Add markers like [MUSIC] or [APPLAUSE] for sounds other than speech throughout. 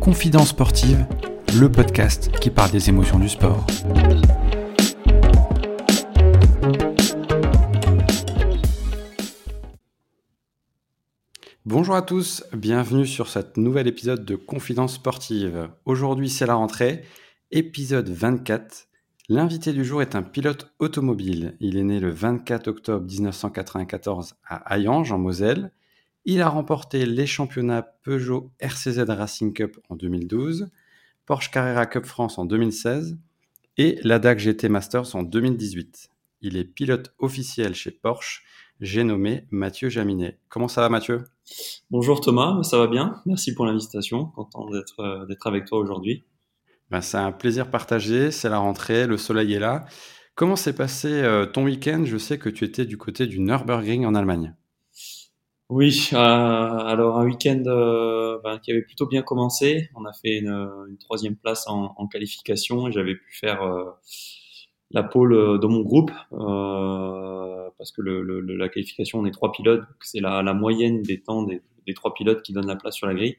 Confidence sportive, le podcast qui parle des émotions du sport. Bonjour à tous, bienvenue sur cet nouvel épisode de Confidence sportive. Aujourd'hui c'est la rentrée, épisode 24. L'invité du jour est un pilote automobile. Il est né le 24 octobre 1994 à Hayange en Moselle. Il a remporté les championnats Peugeot RCZ Racing Cup en 2012, Porsche Carrera Cup France en 2016 et l'ADAC GT Masters en 2018. Il est pilote officiel chez Porsche. J'ai nommé Mathieu Jaminet. Comment ça va Mathieu? Bonjour Thomas, ça va bien? Merci pour l'invitation. Content d'être euh, d'être avec toi aujourd'hui. Ben, c'est un plaisir partagé. C'est la rentrée, le soleil est là. Comment s'est passé euh, ton week-end? Je sais que tu étais du côté du Nürburgring en Allemagne. Oui, euh, alors un week-end ben, qui avait plutôt bien commencé. On a fait une, troisième place en, qualification et j'avais pu faire la pole dans mon groupe parce que le, la qualification, on est trois pilotes, c'est la, la, moyenne des temps des, des, trois pilotes qui donnent la place sur la grille.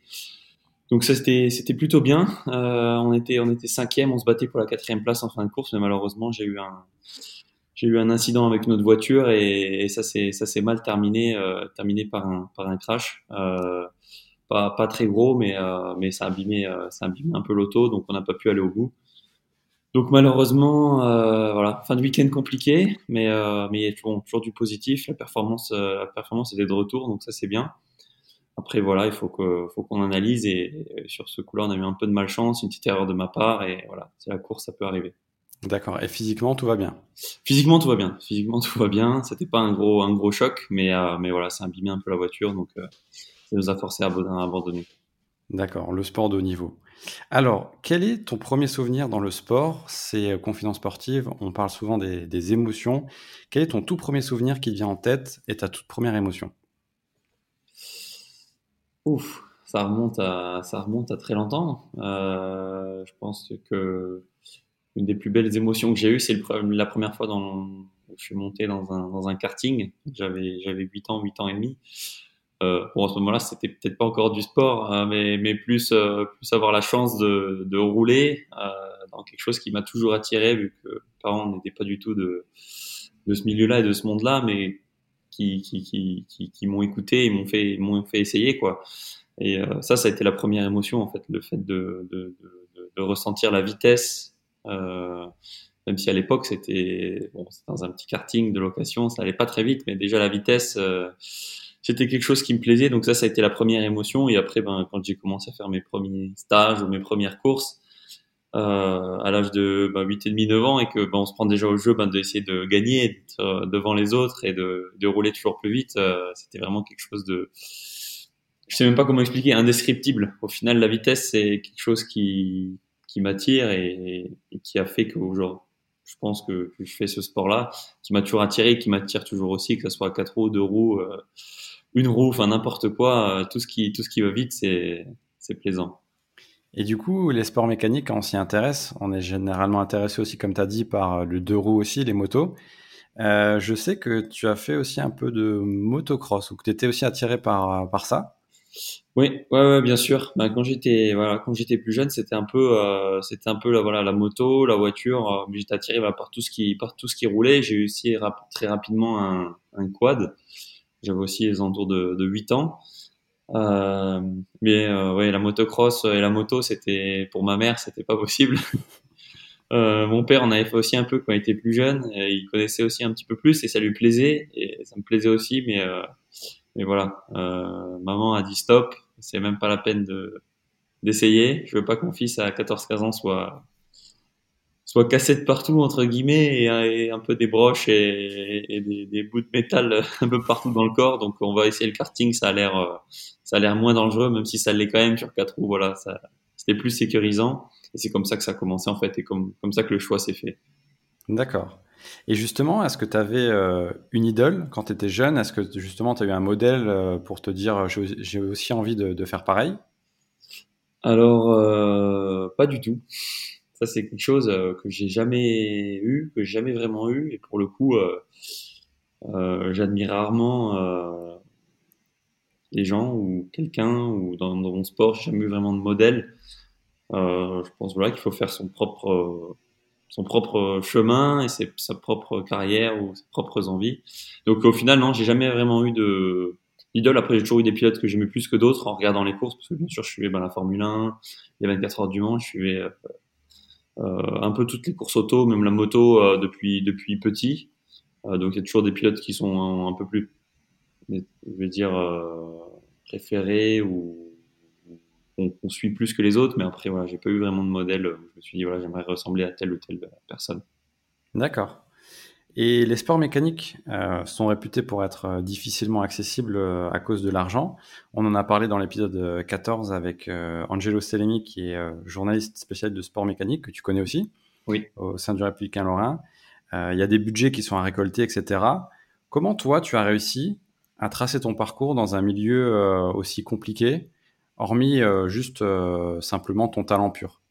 Donc ça c'était c'était plutôt bien. Euh, on était on était cinquième, on se battait pour la quatrième place en fin de course, mais malheureusement j'ai eu un j'ai eu un incident avec notre voiture et, et ça c'est ça s'est mal terminé euh, terminé par un par un crash. Euh, pas pas très gros, mais euh, mais ça a abîmé euh, ça a abîmé un peu l'auto, donc on n'a pas pu aller au bout. Donc malheureusement, euh, voilà, fin de week-end compliqué, mais mais il y a toujours, toujours du positif. La performance, la performance était de retour, donc ça c'est bien. Après voilà, il faut qu'on analyse et, sur ce coup-là, on a eu un peu de malchance, une petite erreur de ma part et voilà, c'est la course, ça peut arriver. D'accord. Et physiquement, tout va bien? Physiquement, tout va bien. Physiquement, tout va bien. C'était pas un gros un gros choc, mais euh, mais voilà, ça a abîmé un peu la voiture, donc euh, ça nous a forcé à abandonner. D'accord. Le sport de haut niveau. Alors, quel est ton premier souvenir dans le sport? C'est euh, confidence sportive, on parle souvent des, émotions. Quel est ton tout premier souvenir qui te vient en tête et ta toute première émotion? Ouf, ça remonte à, ça remonte à très longtemps. Euh, je pense que une des plus belles émotions que j'ai eues, c'est la première fois dans, où je suis monté dans un, dans un karting. J'avais, j'avais 8 ans, 8 ans et demi. Euh, bon, à ce moment-là, c'était peut-être pas encore du sport, hein, mais, mais plus, euh, plus avoir la chance de, de rouler euh, dans quelque chose qui m'a toujours attiré, vu que mes parents n'étaient pas du tout de, de ce milieu-là et de ce monde-là, mais qui, qui, qui, qui, m'ont écouté et m'ont fait, m'ont fait essayer, quoi. Et euh, ça, ça a été la première émotion, en fait, le fait de, de, de, de ressentir la vitesse. Euh, même si à l'époque c'était bon, dans un petit karting de location, ça allait pas très vite, mais déjà la vitesse, euh, c'était quelque chose qui me plaisait. Donc ça, ça a été la première émotion. Et après, ben, quand j'ai commencé à faire mes premiers stages ou mes premières courses, euh, à l'âge de ben, 8 et demi, 9 ans, et que ben, on se prend déjà au jeu ben, d'essayer de gagner euh, devant les autres et de, de rouler toujours plus vite, euh, c'était vraiment quelque chose de... Je sais même pas comment expliquer, indescriptible. Au final, la vitesse, c'est quelque chose qui, qui m'attire et, et, qui a fait qu'aujourd'hui, je pense que, que, je fais ce sport-là, qui m'a toujours attiré qui m'attire toujours aussi, que ce soit 4 roues, 2 roues, euh, une roue, enfin n'importe quoi, euh, tout ce qui tout ce qui va vite, c'est c'est plaisant. Et du coup, les sports mécaniques, on s'y intéresse, on est généralement intéressé aussi, comme tu as dit, par le deux roues aussi, les motos. Euh, je sais que tu as fait aussi un peu de motocross, ou que tu étais aussi attiré par, par ça. Oui, ouais, bien sûr. Ben, quand j'étais voilà, quand j'étais plus jeune, c'était un peu euh, c'était un peu la voilà la moto, la voiture. Euh, j'étais attiré bah, par tout ce qui par tout ce qui roulait. J'ai eu aussi très rapidement un, quad. J'avais aussi les alentours de, de 8 ans. Euh, mais euh, ouais, la motocross et la moto, c'était pour ma mère, c'était pas possible. [LAUGHS] euh, mon père en avait fait aussi un peu quand il était plus jeune. il connaissait aussi un petit peu plus et ça lui plaisait et ça me plaisait aussi. Mais euh, mais voilà, maman a dit stop. C'est même pas la peine de d'essayer. Je veux pas que mon fils à 14-15 ans soit soit cassé de partout entre guillemets et, un peu des broches et, des, bouts de métal [LAUGHS] un peu partout dans le corps. Donc on va essayer le karting. Ça a l'air ça a l'air moins dangereux, même si ça l'est quand même sur quatre roues. Voilà, c'était plus sécurisant. Et c'est comme ça que ça a commencé en fait et comme comme ça que le choix s'est fait. D'accord. Et justement, est-ce que tu avais euh, une idole quand tu étais jeune? Est-ce que justement tu as eu un modèle euh, pour te dire j'ai aussi envie de, de faire pareil? Alors, euh, pas du tout. Ça, c'est quelque chose euh, que j'ai jamais eu, que j'ai jamais vraiment eu. Et pour le coup, euh, j'admire rarement les gens ou quelqu'un ou dans, mon sport, j'ai jamais eu vraiment de modèle. je pense voilà qu'il faut faire son propre son propre chemin et ses, sa propre carrière ou ses propres envies. Donc au final, non, j'ai jamais vraiment eu de idole. Après, j'ai toujours eu des pilotes que j'aimais plus que d'autres en regardant les courses, parce que bien sûr, je suivais ben, la Formule 1, les 24 heures du Mans, je suivais euh, euh, un peu toutes les courses auto, même la moto euh, depuis depuis petit. Euh, donc il y a toujours des pilotes qui sont un, peu plus, je vais dire, préférés ou qu'on suit plus que les autres, mais après, voilà, j'ai pas eu vraiment de modèle. Je me suis dit, voilà, j'aimerais ressembler à telle ou telle personne. D'accord. Et les sports mécaniques euh, sont réputés pour être euh, difficilement accessibles euh, à cause de l'argent. On en a parlé dans l'épisode 14 avec Angelo Stellemi, qui est journaliste spécial de sport mécanique, que tu connais aussi, oui. au sein du Républicain Lorrain. Il y a des budgets qui sont à récolter, etc. Comment toi, tu as réussi à tracer ton parcours dans un milieu aussi compliqué hormis euh, juste euh, simplement ton talent pur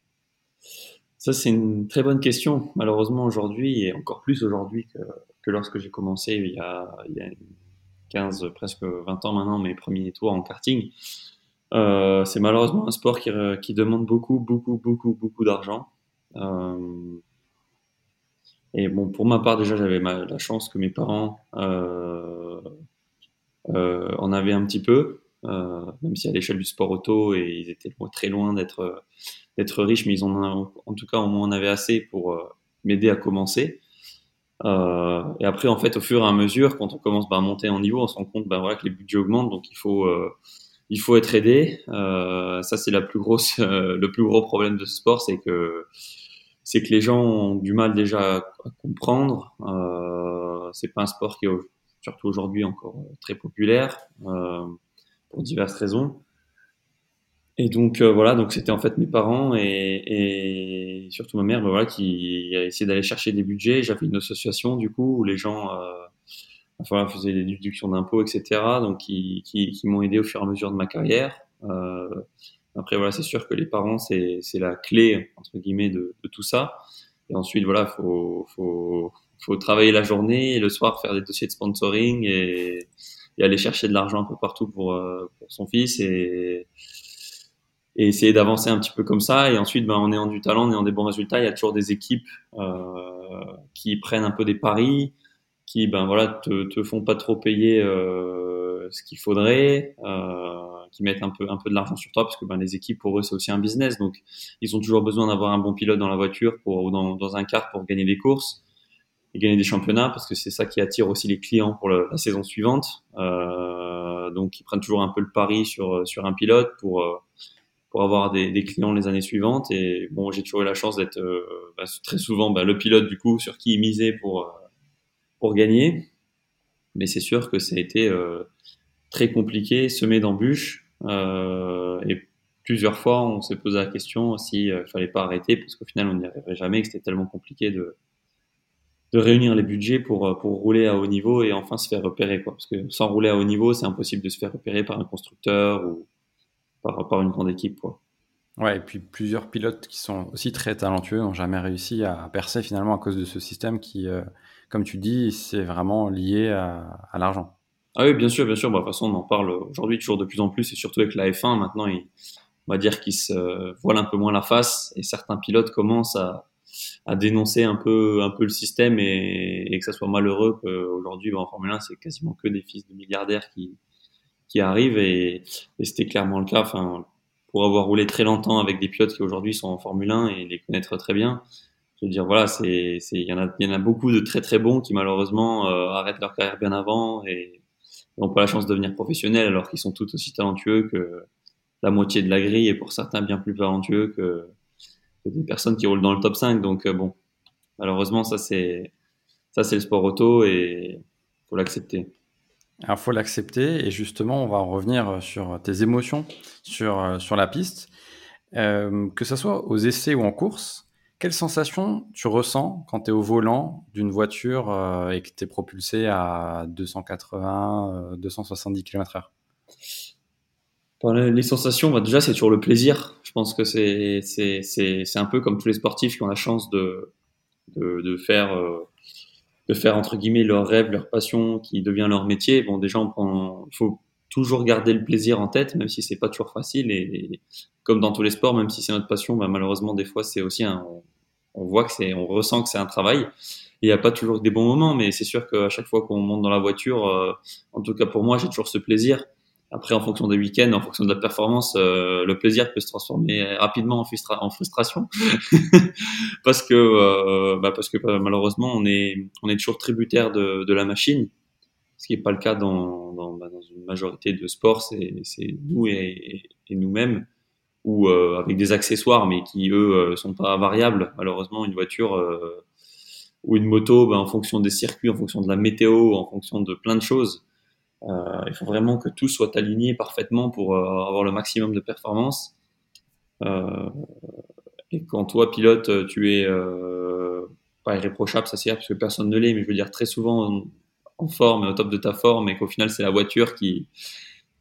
Ça, c'est une très bonne question. Malheureusement, aujourd'hui, et encore plus aujourd'hui que, lorsque j'ai commencé il y, a, 15, presque 20 ans maintenant, mes premiers tours en karting, euh, c'est malheureusement un sport qui, demande beaucoup, beaucoup, beaucoup, beaucoup d'argent. et bon, pour ma part, déjà, j'avais la chance que mes parents en avaient un petit peu. Euh, même si à l'échelle du sport auto, et ils étaient très loin d'être d'être riches, mais ils ont en tout cas au moins en avaient assez pour euh, m'aider à commencer. Euh, et après, en fait, au fur et à mesure, quand on commence bah, à monter en niveau, on se rend compte bah, voilà, que les budgets augmentent, donc il faut, il faut être aidé. Euh, ça, c'est la plus grosse, le plus gros problème de ce sport, c'est que c'est que les gens ont du mal déjà à, comprendre. Euh, c'est pas un sport qui est surtout aujourd'hui encore très populaire. Euh, pour diverses raisons. Et donc euh, voilà, donc c'était en fait mes parents et, surtout ma mère, ben voilà, qui a essayé d'aller chercher des budgets. J'avais une association du coup où les gens, euh, faisaient des déductions d'impôts, etc. Donc qui, qui, m'ont aidé au fur et à mesure de ma carrière. Euh, après voilà, c'est sûr que les parents c'est la clé entre guillemets de, de, tout ça. Et ensuite voilà, faut faut faut travailler la journée et le soir faire des dossiers de sponsoring et et aller chercher de l'argent un peu partout pour, euh, pour son fils et, et essayer d'avancer un petit peu comme ça. Et ensuite, ben, en ayant du talent, en ayant des bons résultats, il y a toujours des équipes euh, qui prennent un peu des paris, qui ben voilà te, te font pas trop payer euh, ce qu'il faudrait, euh, qui mettent un peu un peu de l'argent sur toi parce que ben les équipes pour eux c'est aussi un business, donc ils ont toujours besoin d'avoir un bon pilote dans la voiture pour ou dans, dans un car pour gagner des courses et gagner des championnats parce que c'est ça qui attire aussi les clients pour la saison suivante. Euh, donc ils prennent toujours un peu le pari sur sur un pilote pour euh, pour avoir des, des clients les années suivantes. Et bon, j'ai toujours eu la chance d'être euh, bah, très souvent bah, le pilote du coup sur qui misaient pour euh, pour gagner. Mais c'est sûr que ça a été très compliqué, semé d'embûches et plusieurs fois on s'est posé la question s'il fallait pas arrêter parce qu'au final on n'y arriverait jamais, que c'était tellement compliqué de de réunir les budgets pour, euh, pour rouler à haut niveau et enfin se faire repérer. Quoi. Parce que sans rouler à haut niveau, c'est impossible de se faire repérer par un constructeur ou par, par une grande équipe. Quoi. Ouais, et puis plusieurs pilotes qui sont aussi très talentueux n'ont jamais réussi à percer finalement à cause de ce système qui, euh, comme tu dis, c'est vraiment lié à, à l'argent. Ah oui, bien sûr, bien sûr. Bah, de toute façon, on en parle aujourd'hui toujours de plus en plus et surtout avec la F1. Maintenant, il, on va dire qu'ils se voilent un peu moins la face et certains pilotes commencent à, à dénoncer un peu un peu le système et, et que ça soit malheureux qu'aujourd'hui en Formule 1 c'est quasiment que des fils de milliardaires qui qui arrivent et, et c'était clairement le cas. Enfin pour avoir roulé très longtemps avec des pilotes qui aujourd'hui sont en Formule 1 et les connaître très bien je veux dire voilà c'est c'est il y en a il y en a beaucoup de très très bons qui malheureusement euh, arrêtent leur carrière bien avant et n'ont pas la chance de devenir professionnels alors qu'ils sont tout aussi talentueux que la moitié de la grille et pour certains bien plus talentueux que des personnes qui roulent dans le top 5. Donc euh, bon, malheureusement, ça c'est ça c'est le sport auto et faut l'accepter. Alors faut l'accepter et justement on va revenir sur tes émotions sur euh, sur la piste, euh, que ce soit aux essais ou en course. Quelle sensation tu ressens quand tu es au volant d'une voiture et que tu es propulsé à 280, 270 km/h les sensations, bah déjà, c'est toujours le plaisir. Je pense que c'est, un peu comme tous les sportifs qui ont la chance euh, de faire entre guillemets leur rêve, leur passion qui devient leur métier. Bon, déjà, on prend, faut toujours garder le plaisir en tête, même si c'est pas toujours facile. Et, comme dans tous les sports, même si c'est notre passion, bah, malheureusement, des fois, c'est aussi on, voit que c'est, on ressent que c'est un travail. Il n'y a pas toujours des bons moments, mais c'est sûr qu'à chaque fois qu'on monte dans la voiture, euh, en tout cas pour moi, j'ai toujours ce plaisir. Après, en fonction des week-ends, en fonction de la performance, euh, le plaisir peut se transformer rapidement en, frustration, [LAUGHS] parce que euh, bah parce que bah, malheureusement, on est on est toujours tributaire de, de la machine, ce qui n'est pas le cas dans dans, bah, dans, une majorité de sports. C'est nous et, et nous-mêmes ou euh, avec des accessoires, mais qui eux sont pas variables. Malheureusement, une voiture ou une moto, bah, en fonction des circuits, en fonction de la météo, en fonction de plein de choses euh, il faut vraiment que tout soit aligné parfaitement pour euh, avoir le maximum de performance. Euh, et quand toi, pilote, tu es pas irréprochable, ça c'est parce que personne ne l'est, mais je veux dire très souvent en, forme au top de ta forme, et qu'au final c'est la voiture qui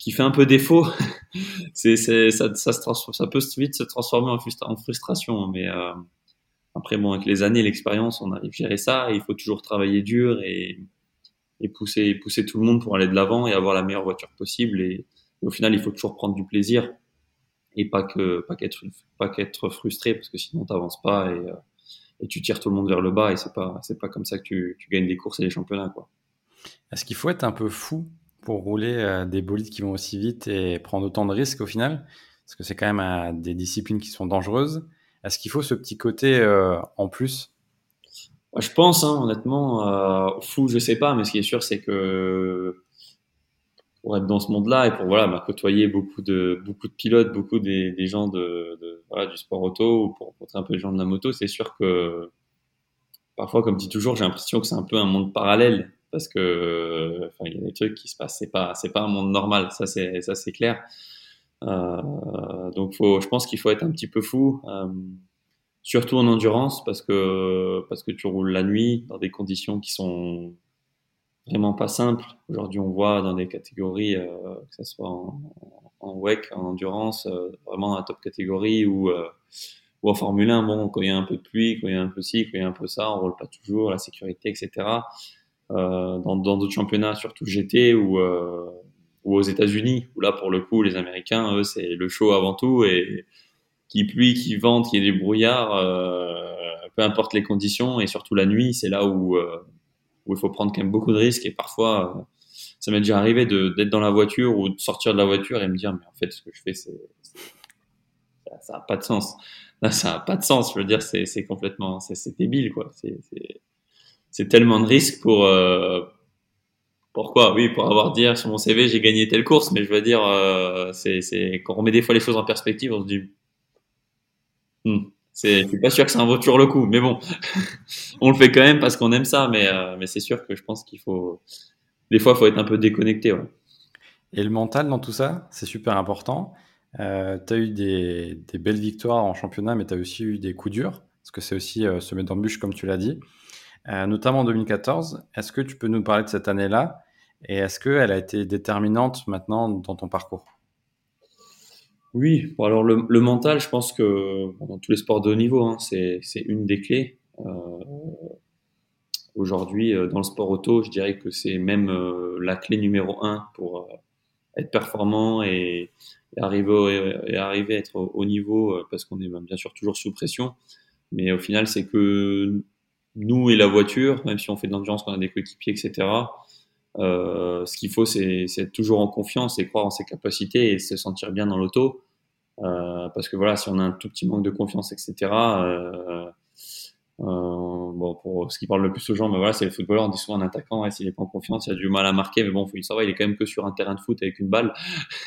qui fait un peu défaut, [LAUGHS] c'est, ça, ça, peut vite se transformer en, frustration. Mais euh, après, bon, avec les années, l'expérience, on arrive à gérer ça. Et il faut toujours travailler dur et, et pousser, tout le monde pour aller de l'avant et avoir la meilleure voiture possible. Et, au final, il faut toujours prendre du plaisir et pas que qu'être frustré parce que sinon t'avances pas et, euh, et tu tires tout le monde vers le bas et c'est pas pas comme ça que tu, gagnes des courses et des championnats. Est-ce qu'il faut être un peu fou pour rouler euh, des bolides qui vont aussi vite et prendre autant de risques au final? Parce que c'est quand même euh, des disciplines qui sont dangereuses. Est-ce qu'il faut ce petit côté en plus je pense, hein, honnêtement, euh, fou, je sais pas, mais ce qui est sûr, c'est que pour être dans ce monde-là et pour voilà, bah, côtoyer beaucoup de beaucoup de pilotes, beaucoup des, gens de, du sport auto ou pour rencontrer un peu les gens de la moto, c'est sûr que parfois, comme dit toujours, j'ai l'impression que c'est un peu un monde parallèle parce que il y a des trucs qui se passent, c'est pas c'est pas un monde normal, ça c'est ça c'est clair. Euh, donc faut, je pense qu'il faut être un petit peu fou. Euh, surtout en endurance parce que parce que tu roules la nuit dans des conditions qui sont vraiment pas simples. Aujourd'hui, on voit dans des catégories, euh, que ce soit en, WEC, en endurance, euh, vraiment la top catégorie ou euh, en Formule 1, bon, quand il y a un peu de pluie, quand il y a un peu ci, quand il y a un peu ça, on roule pas toujours, la sécurité, etc. Euh, dans d'autres championnats, surtout GT ou ou aux États-Unis, où là pour le coup, les Américains, eux, c'est le show avant tout et qu'il pluie, qu'il vente, qu'il y des brouillards, euh, peu importe les conditions, et surtout la nuit, c'est là où, euh, où il faut prendre quand même beaucoup de risques. Et parfois, euh, ça m'est déjà arrivé d'être dans la voiture ou de sortir de la voiture et me dire, mais en fait, ce que je fais, c'est ça n'a pas de sens. Là, ça n'a pas de sens. Je veux dire, c'est complètement, c'est débile, quoi. C'est tellement de risques pour. Euh, pourquoi? Oui, pour avoir dire sur mon CV, j'ai gagné telle course, mais je veux dire, euh, c'est quand on met des fois les choses en perspective, on se dit, Hmm. Je suis pas sûr que ça en vaut toujours le coup, mais bon, [LAUGHS] on le fait quand même parce qu'on aime ça, mais, euh, c'est sûr que je pense qu'il faut, des fois, il faut être un peu déconnecté. Ouais. Et le mental dans tout ça, c'est super important. Euh, tu as eu des, belles victoires en championnat, mais tu as aussi eu des coups durs, parce que c'est aussi euh, se mettre d'embûches, comme tu l'as dit, notamment en 2014. Est-ce que tu peux nous parler de cette année-là? Et est-ce qu'elle a été déterminante maintenant dans ton parcours? Oui, bon alors le, le, mental, je pense que dans tous les sports de haut niveau, hein, c'est une des clés. Euh, Aujourd'hui, euh, dans le sport auto, je dirais que c'est même euh, la clé numéro un pour euh, être performant et, et arriver, et, arriver à être au, au niveau, parce qu'on est bien sûr toujours sous pression. Mais au final, c'est que nous et la voiture, même si on fait de l'endurance, qu'on a des coéquipiers, etc., euh, ce qu'il faut, c'est être toujours en confiance et croire en ses capacités et se sentir bien dans l'auto. Euh, parce que voilà, si on a un tout petit manque de confiance, etc. Euh, bon, pour ce qui parle le plus aux gens, mais voilà, c'est le footballeur. On dit souvent un attaquant, ouais, s'il est pas en confiance, il a du mal à marquer, mais bon, faut ça va, il est quand même que sur un terrain de foot avec une balle. [LAUGHS]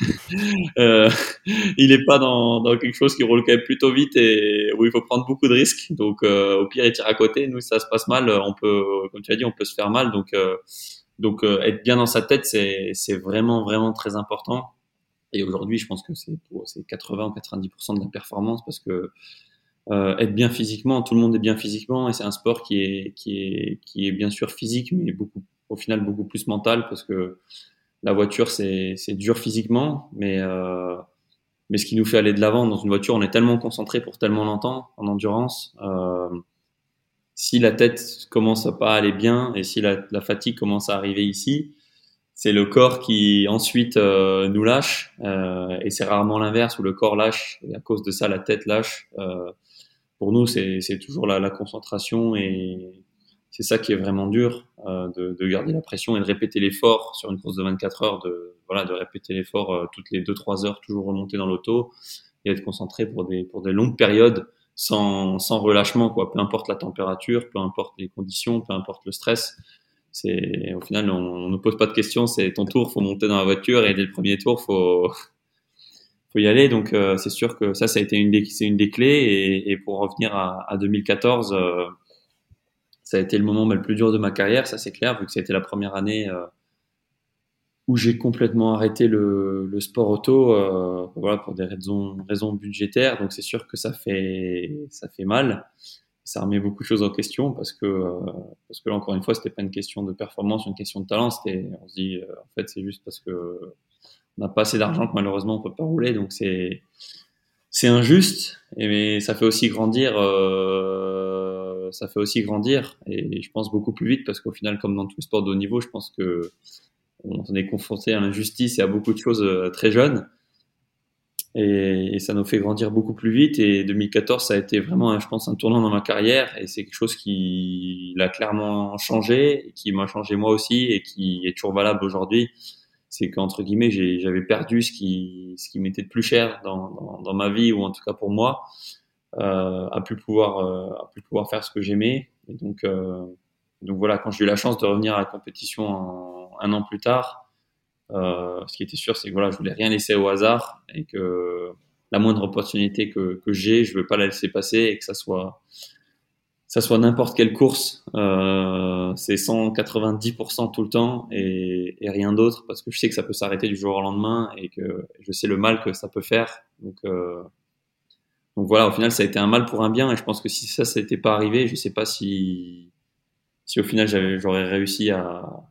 il est pas dans, dans, quelque chose qui roule quand même plutôt vite et où il faut prendre beaucoup de risques. Donc, au pire, il tire à côté. Nous, ça se passe mal, on peut, comme tu as dit, on peut se faire mal. Donc, donc euh, être bien dans sa tête, c'est vraiment, vraiment très important. Et aujourd'hui, je pense que c'est 80 ou 90% de la performance parce que euh, être bien physiquement, tout le monde est bien physiquement et c'est un sport qui est, qui, est, qui est bien sûr physique, mais beaucoup, au final beaucoup plus mental parce que la voiture, c'est dur physiquement, mais, euh, mais ce qui nous fait aller de l'avant dans une voiture, on est tellement concentré pour tellement longtemps en endurance. Euh, si la tête commence à pas aller bien et si la, la fatigue commence à arriver ici, c'est le corps qui ensuite euh, nous lâche euh, et c'est rarement l'inverse où le corps lâche et à cause de ça la tête lâche. Euh, pour nous, c'est toujours la, la, concentration et c'est ça qui est vraiment dur euh, de, de, garder la pression et de répéter l'effort sur une course de 24 heures, de voilà, de répéter l'effort euh, toutes les 2-3 heures, toujours remonter dans l'auto et être concentré pour des pour des longues périodes sans, relâchement quoi. Peu importe la température, peu importe les conditions, peu importe le stress c'est au final on ne pose pas de questions, c'est ton tour, faut monter dans la voiture et dès le premier tour faut [LAUGHS] faut y aller. Donc euh, c'est sûr que ça ça a été une des c'est une des clés et, pour revenir à, à 2014 euh, ça a été le moment le plus dur de ma carrière, ça c'est clair vu que été la première année euh, où j'ai complètement arrêté le, sport auto euh, voilà pour des raisons raisons budgétaires. Donc c'est sûr que ça fait ça fait mal. Ça remet beaucoup de choses en question parce que euh, parce que là encore une fois c'était pas une question de performance une question de talent. C'était on se dit euh, en fait c'est juste parce que on n'a pas assez d'argent que malheureusement on peut pas rouler. Donc c'est c'est injuste. Et mais ça fait aussi grandir euh, ça fait aussi grandir. Et je pense beaucoup plus vite parce qu'au final comme dans tous les sports de haut niveau je pense que on est confronté à l'injustice et à beaucoup de choses euh, très jeunes et, ça nous fait grandir beaucoup plus vite. Et 2014, ça a été vraiment, je pense, un tournant dans ma carrière. Et c'est quelque chose qui l'a clairement changé, qui m'a changé moi aussi, et qui est toujours valable aujourd'hui. C'est qu'entre guillemets, j'avais perdu ce qui, ce qui m'était de plus cher dans, ma vie, ou en tout cas pour moi, euh, à plus pouvoir, euh, pouvoir faire ce que j'aimais. Et donc, donc voilà, quand j'ai eu la chance de revenir à la compétition un an plus tard, euh, ce qui était sûr, c'est que voilà, je voulais rien laisser au hasard et que la moindre opportunité que, j'ai, je veux pas la laisser passer et que ça soit ça soit n'importe quelle course, euh, c'est 190% tout le temps et, rien d'autre parce que je sais que ça peut s'arrêter du jour au lendemain et que je sais le mal que ça peut faire. Donc, euh, donc voilà, au final, ça a été un mal pour un bien et je pense que si ça, ça n'était pas arrivé, je sais pas si, si au final j'aurais réussi à,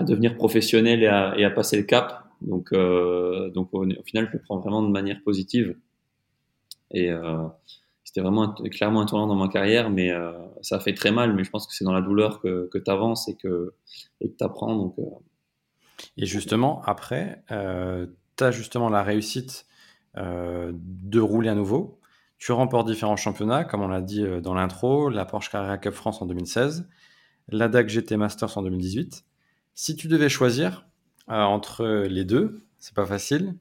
devenir professionnel et à, passer le cap. Donc, euh, donc au, final, je le prends vraiment de manière positive. Et euh, c'était vraiment clairement un tournant dans ma carrière, mais euh, ça fait très mal. Mais je pense que c'est dans la douleur que, que tu avances et que tu apprends. Et justement, après, tu as justement la réussite de rouler à nouveau. Tu remportes différents championnats, comme on l'a dit dans l'intro, la Porsche Carrera Cup France en 2016, la DAC GT Masters en 2018. Si tu devais choisir euh, entre les deux, c'est pas facile.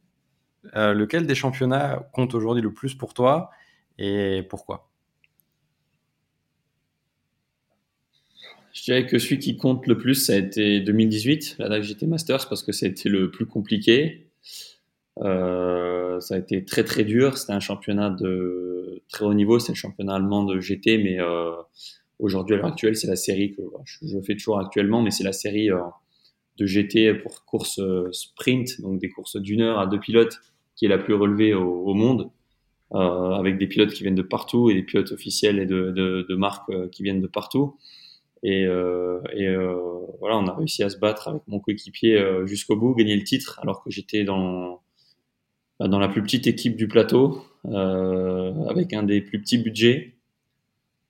Euh, lequel des championnats compte aujourd'hui le plus pour toi et pourquoi? Je dirais que celui qui compte le plus, ça a été 2018, la DAC GT Masters, parce que c'était le plus compliqué. Euh, ça a été très très dur. C'était un championnat de très haut niveau. C'est le championnat allemand de GT, mais euh, aujourd'hui à l'heure actuelle, c'est la série que je fais toujours actuellement, mais c'est la série euh, de GT pour course euh, sprint, donc des courses d'une heure à deux pilotes, qui est la plus relevée au, monde, euh, avec des pilotes qui viennent de partout et des pilotes officiels et de, marques euh, qui viennent de partout. Et, euh, euh, voilà, on a réussi à se battre avec mon coéquipier euh, jusqu'au bout, gagner le titre, alors que j'étais dans bah, dans la plus petite équipe du plateau, avec un des plus petits budgets,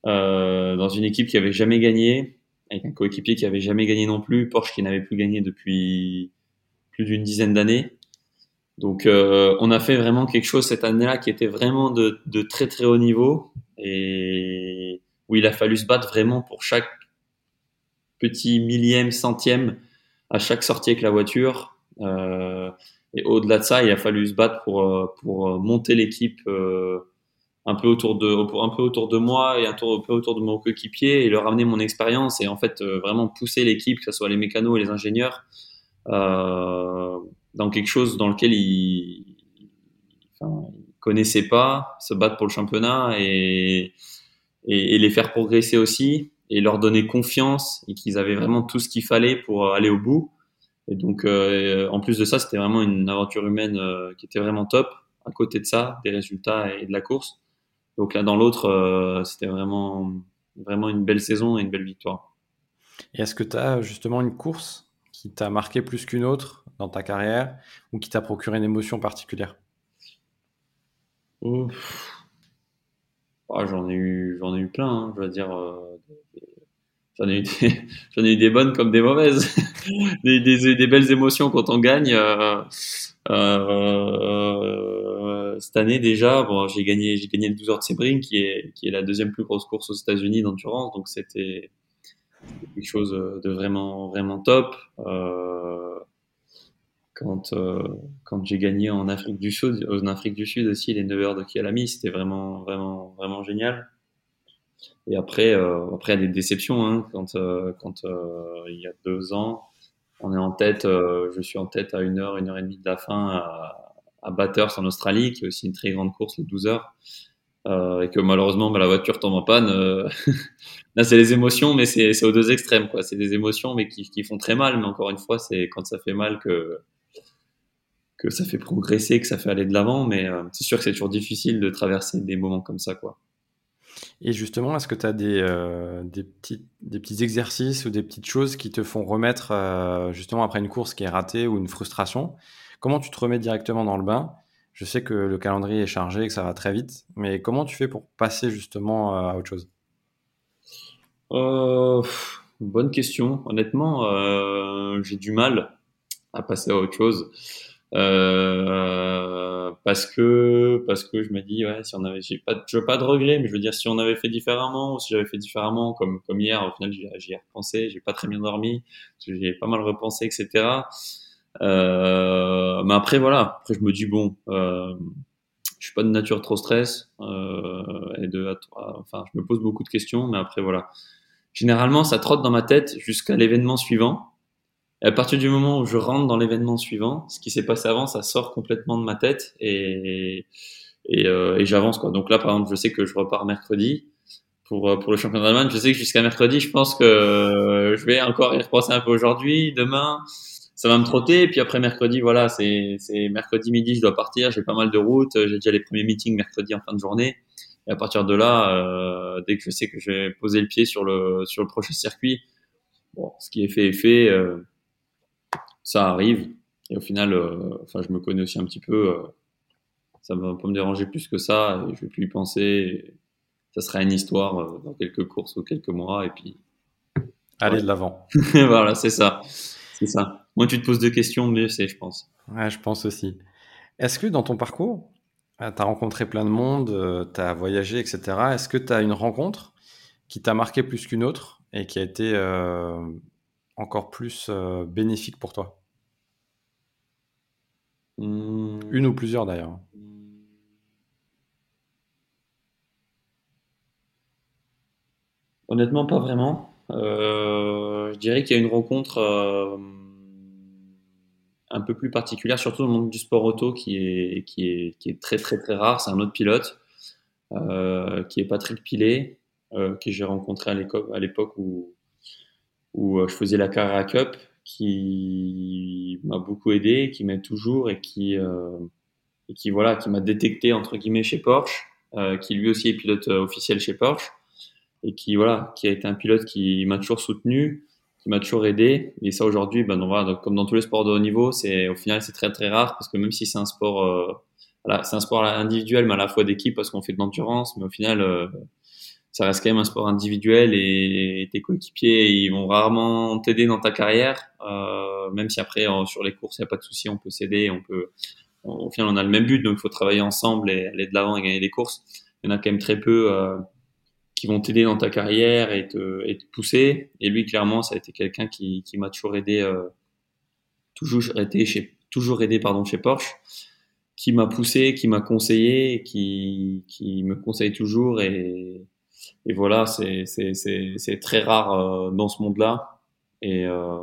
dans une équipe qui avait jamais gagné, avec un coéquipier qui avait jamais gagné non plus, Porsche qui n'avait plus gagné depuis plus d'une dizaine d'années. Donc euh, on a fait vraiment quelque chose cette année-là qui était vraiment de, très très haut niveau et où il a fallu se battre vraiment pour chaque petit millième, centième à chaque sortie avec la voiture. Euh, et au-delà de ça, il a fallu se battre pour, pour monter l'équipe euh, un peu autour de un peu autour de moi et un, peu autour de mon coéquipier et leur amener mon expérience et en fait euh, vraiment pousser l'équipe que ce soit les mécanos et les ingénieurs euh, dans quelque chose dans lequel ils, enfin, connaissaient pas se battre pour le championnat et, et les faire progresser aussi et leur donner confiance et qu'ils avaient vraiment tout ce qu'il fallait pour aller au bout et donc euh, en plus de ça c'était vraiment une aventure humaine euh, qui était vraiment top à côté de ça des résultats et de la course donc l'un dans l'autre, euh, c'était vraiment, vraiment une belle saison et une belle victoire. Et est-ce que tu as justement une course qui t'a marqué plus qu'une autre dans ta carrière ou qui t'a procuré une émotion particulière? Ah, j'en ai eu, j'en ai eu plein. Hein, je veux dire, j'en ai eu des, [LAUGHS] ai eu des bonnes comme des mauvaises, [LAUGHS] des, des, belles émotions quand on gagne. Euh, euh, cette année déjà, bon, j'ai gagné, j'ai gagné le 12 heures de Sebring, qui est, qui est la deuxième plus grosse course aux États-Unis d'endurance, donc c'était quelque chose de vraiment, vraiment top. Euh, quand, quand j'ai gagné en Afrique du Sud, en Afrique du Sud aussi, les 9 heures de Kialami, c'était vraiment, vraiment, vraiment génial. Et après, euh, après, il y a des déceptions, hein, quand, euh, euh, il y a deux ans, on est en tête, je suis en tête à une heure, une heure et demie de la fin à, à Bathurst en Australie, qui est aussi une très grande course, les 12 heures. Et que malheureusement bah, la voiture tombe en panne. [LAUGHS] Là, c'est les émotions, mais c'est aux deux extrêmes. quoi. C'est des émotions, mais qui, font très mal. Mais encore une fois, c'est quand ça fait mal que que ça fait progresser, que ça fait aller de l'avant. Mais c'est sûr que c'est toujours difficile de traverser des moments comme ça, quoi. Et justement, est-ce que tu as des, euh, des, petits, exercices ou des petites choses qui te font remettre, euh, justement, après une course qui est ratée ou une frustration? Comment tu te remets directement dans le bain? Je sais que le calendrier est chargé et que ça va très vite, mais comment tu fais pour passer justement euh, à autre chose? Bonne question. Honnêtement, j'ai du mal à passer à autre chose. Euh, parce que parce que je me dis ouais si on avait je veux pas de regrets mais je veux dire si on avait fait différemment ou si j'avais fait différemment comme comme hier au final j'y ai repensé j'ai pas très bien dormi j'ai pas mal repensé etc euh, mais après, voilà. Après, je me dis, bon, euh, je suis pas de nature trop stress. Euh, et de, enfin, je me pose beaucoup de questions, mais après, voilà. Généralement, ça trotte dans ma tête jusqu'à l'événement suivant. Et à partir du moment où je rentre dans l'événement suivant, ce qui s'est passé avant, ça sort complètement de ma tête et, et, euh, et j'avance quoi. Donc là, par exemple, je sais que je repars mercredi pour pour le championnat d'Allemagne. Je sais que jusqu'à mercredi, je pense que je vais encore y repenser un peu aujourd'hui, demain ça va me trotter. Et puis après mercredi, voilà, c'est mercredi midi, je dois partir. J'ai pas mal de routes. J'ai déjà les premiers meetings mercredi en fin de journée. Et à partir de là, euh, dès que je sais que je vais poser le pied sur le sur le prochain circuit, bon, ce qui est fait est fait. Euh, ça arrive. Et au final, euh, enfin, je me connais aussi un petit peu. Euh, ça va pas me déranger plus que ça. Et je vais plus y penser. ça sera une histoire euh, dans quelques courses ou quelques mois. Et puis. Aller de l'avant. [LAUGHS] voilà, c'est ça. C'est ça. Moins tu te poses de questions, mieux c'est, je pense. Ouais, je pense aussi. Est-ce que dans ton parcours, tu as rencontré plein de monde, tu as voyagé, etc. Est-ce que tu as une rencontre qui t'a marqué plus qu'une autre et qui a été euh, encore plus euh, bénéfique pour toi? Mmh. Une ou plusieurs d'ailleurs. Honnêtement, pas vraiment. Euh, je dirais qu'il y a une rencontre euh, un peu plus particulière, surtout dans le monde du sport auto, qui est, qui est, qui est très très très rare. C'est un autre pilote, qui est Patrick Pilet, que j'ai rencontré à l'époque où, où euh, je faisais la Carrera Cup, qui m'a beaucoup aidé, qui m'aide toujours et qui, euh, et qui voilà, qui m'a détecté entre guillemets chez Porsche, qui lui aussi est pilote officiel chez Porsche et qui voilà, qui a été un pilote qui m'a toujours soutenu, qui m'a toujours aidé. Et ça aujourd'hui, ben voilà, comme dans tous les sports de haut niveau, c'est au final c'est très très rare parce que même si c'est un sport, euh, c'est un sport individuel, mais à la fois d'équipe parce qu'on fait de l'endurance, mais au final euh, ça reste quand même un sport individuel et tes coéquipiers ils vont rarement t'aider dans ta carrière, euh, même si après sur les courses il n'y a pas de souci, on peut s'aider, on peut, au final on a le même but, donc il faut travailler ensemble et aller de l'avant et gagner des courses. Il y en a quand même très peu euh, qui vont t'aider dans ta carrière et te, et te, pousser. Et lui, clairement, ça a été quelqu'un qui, qui m'a toujours aidé, euh, toujours aidé chez, toujours aidé pardon chez Porsche, qui m'a poussé, qui m'a conseillé, qui, qui me conseille toujours. Et, et voilà, c'est, très rare euh, dans ce monde-là. Et, euh,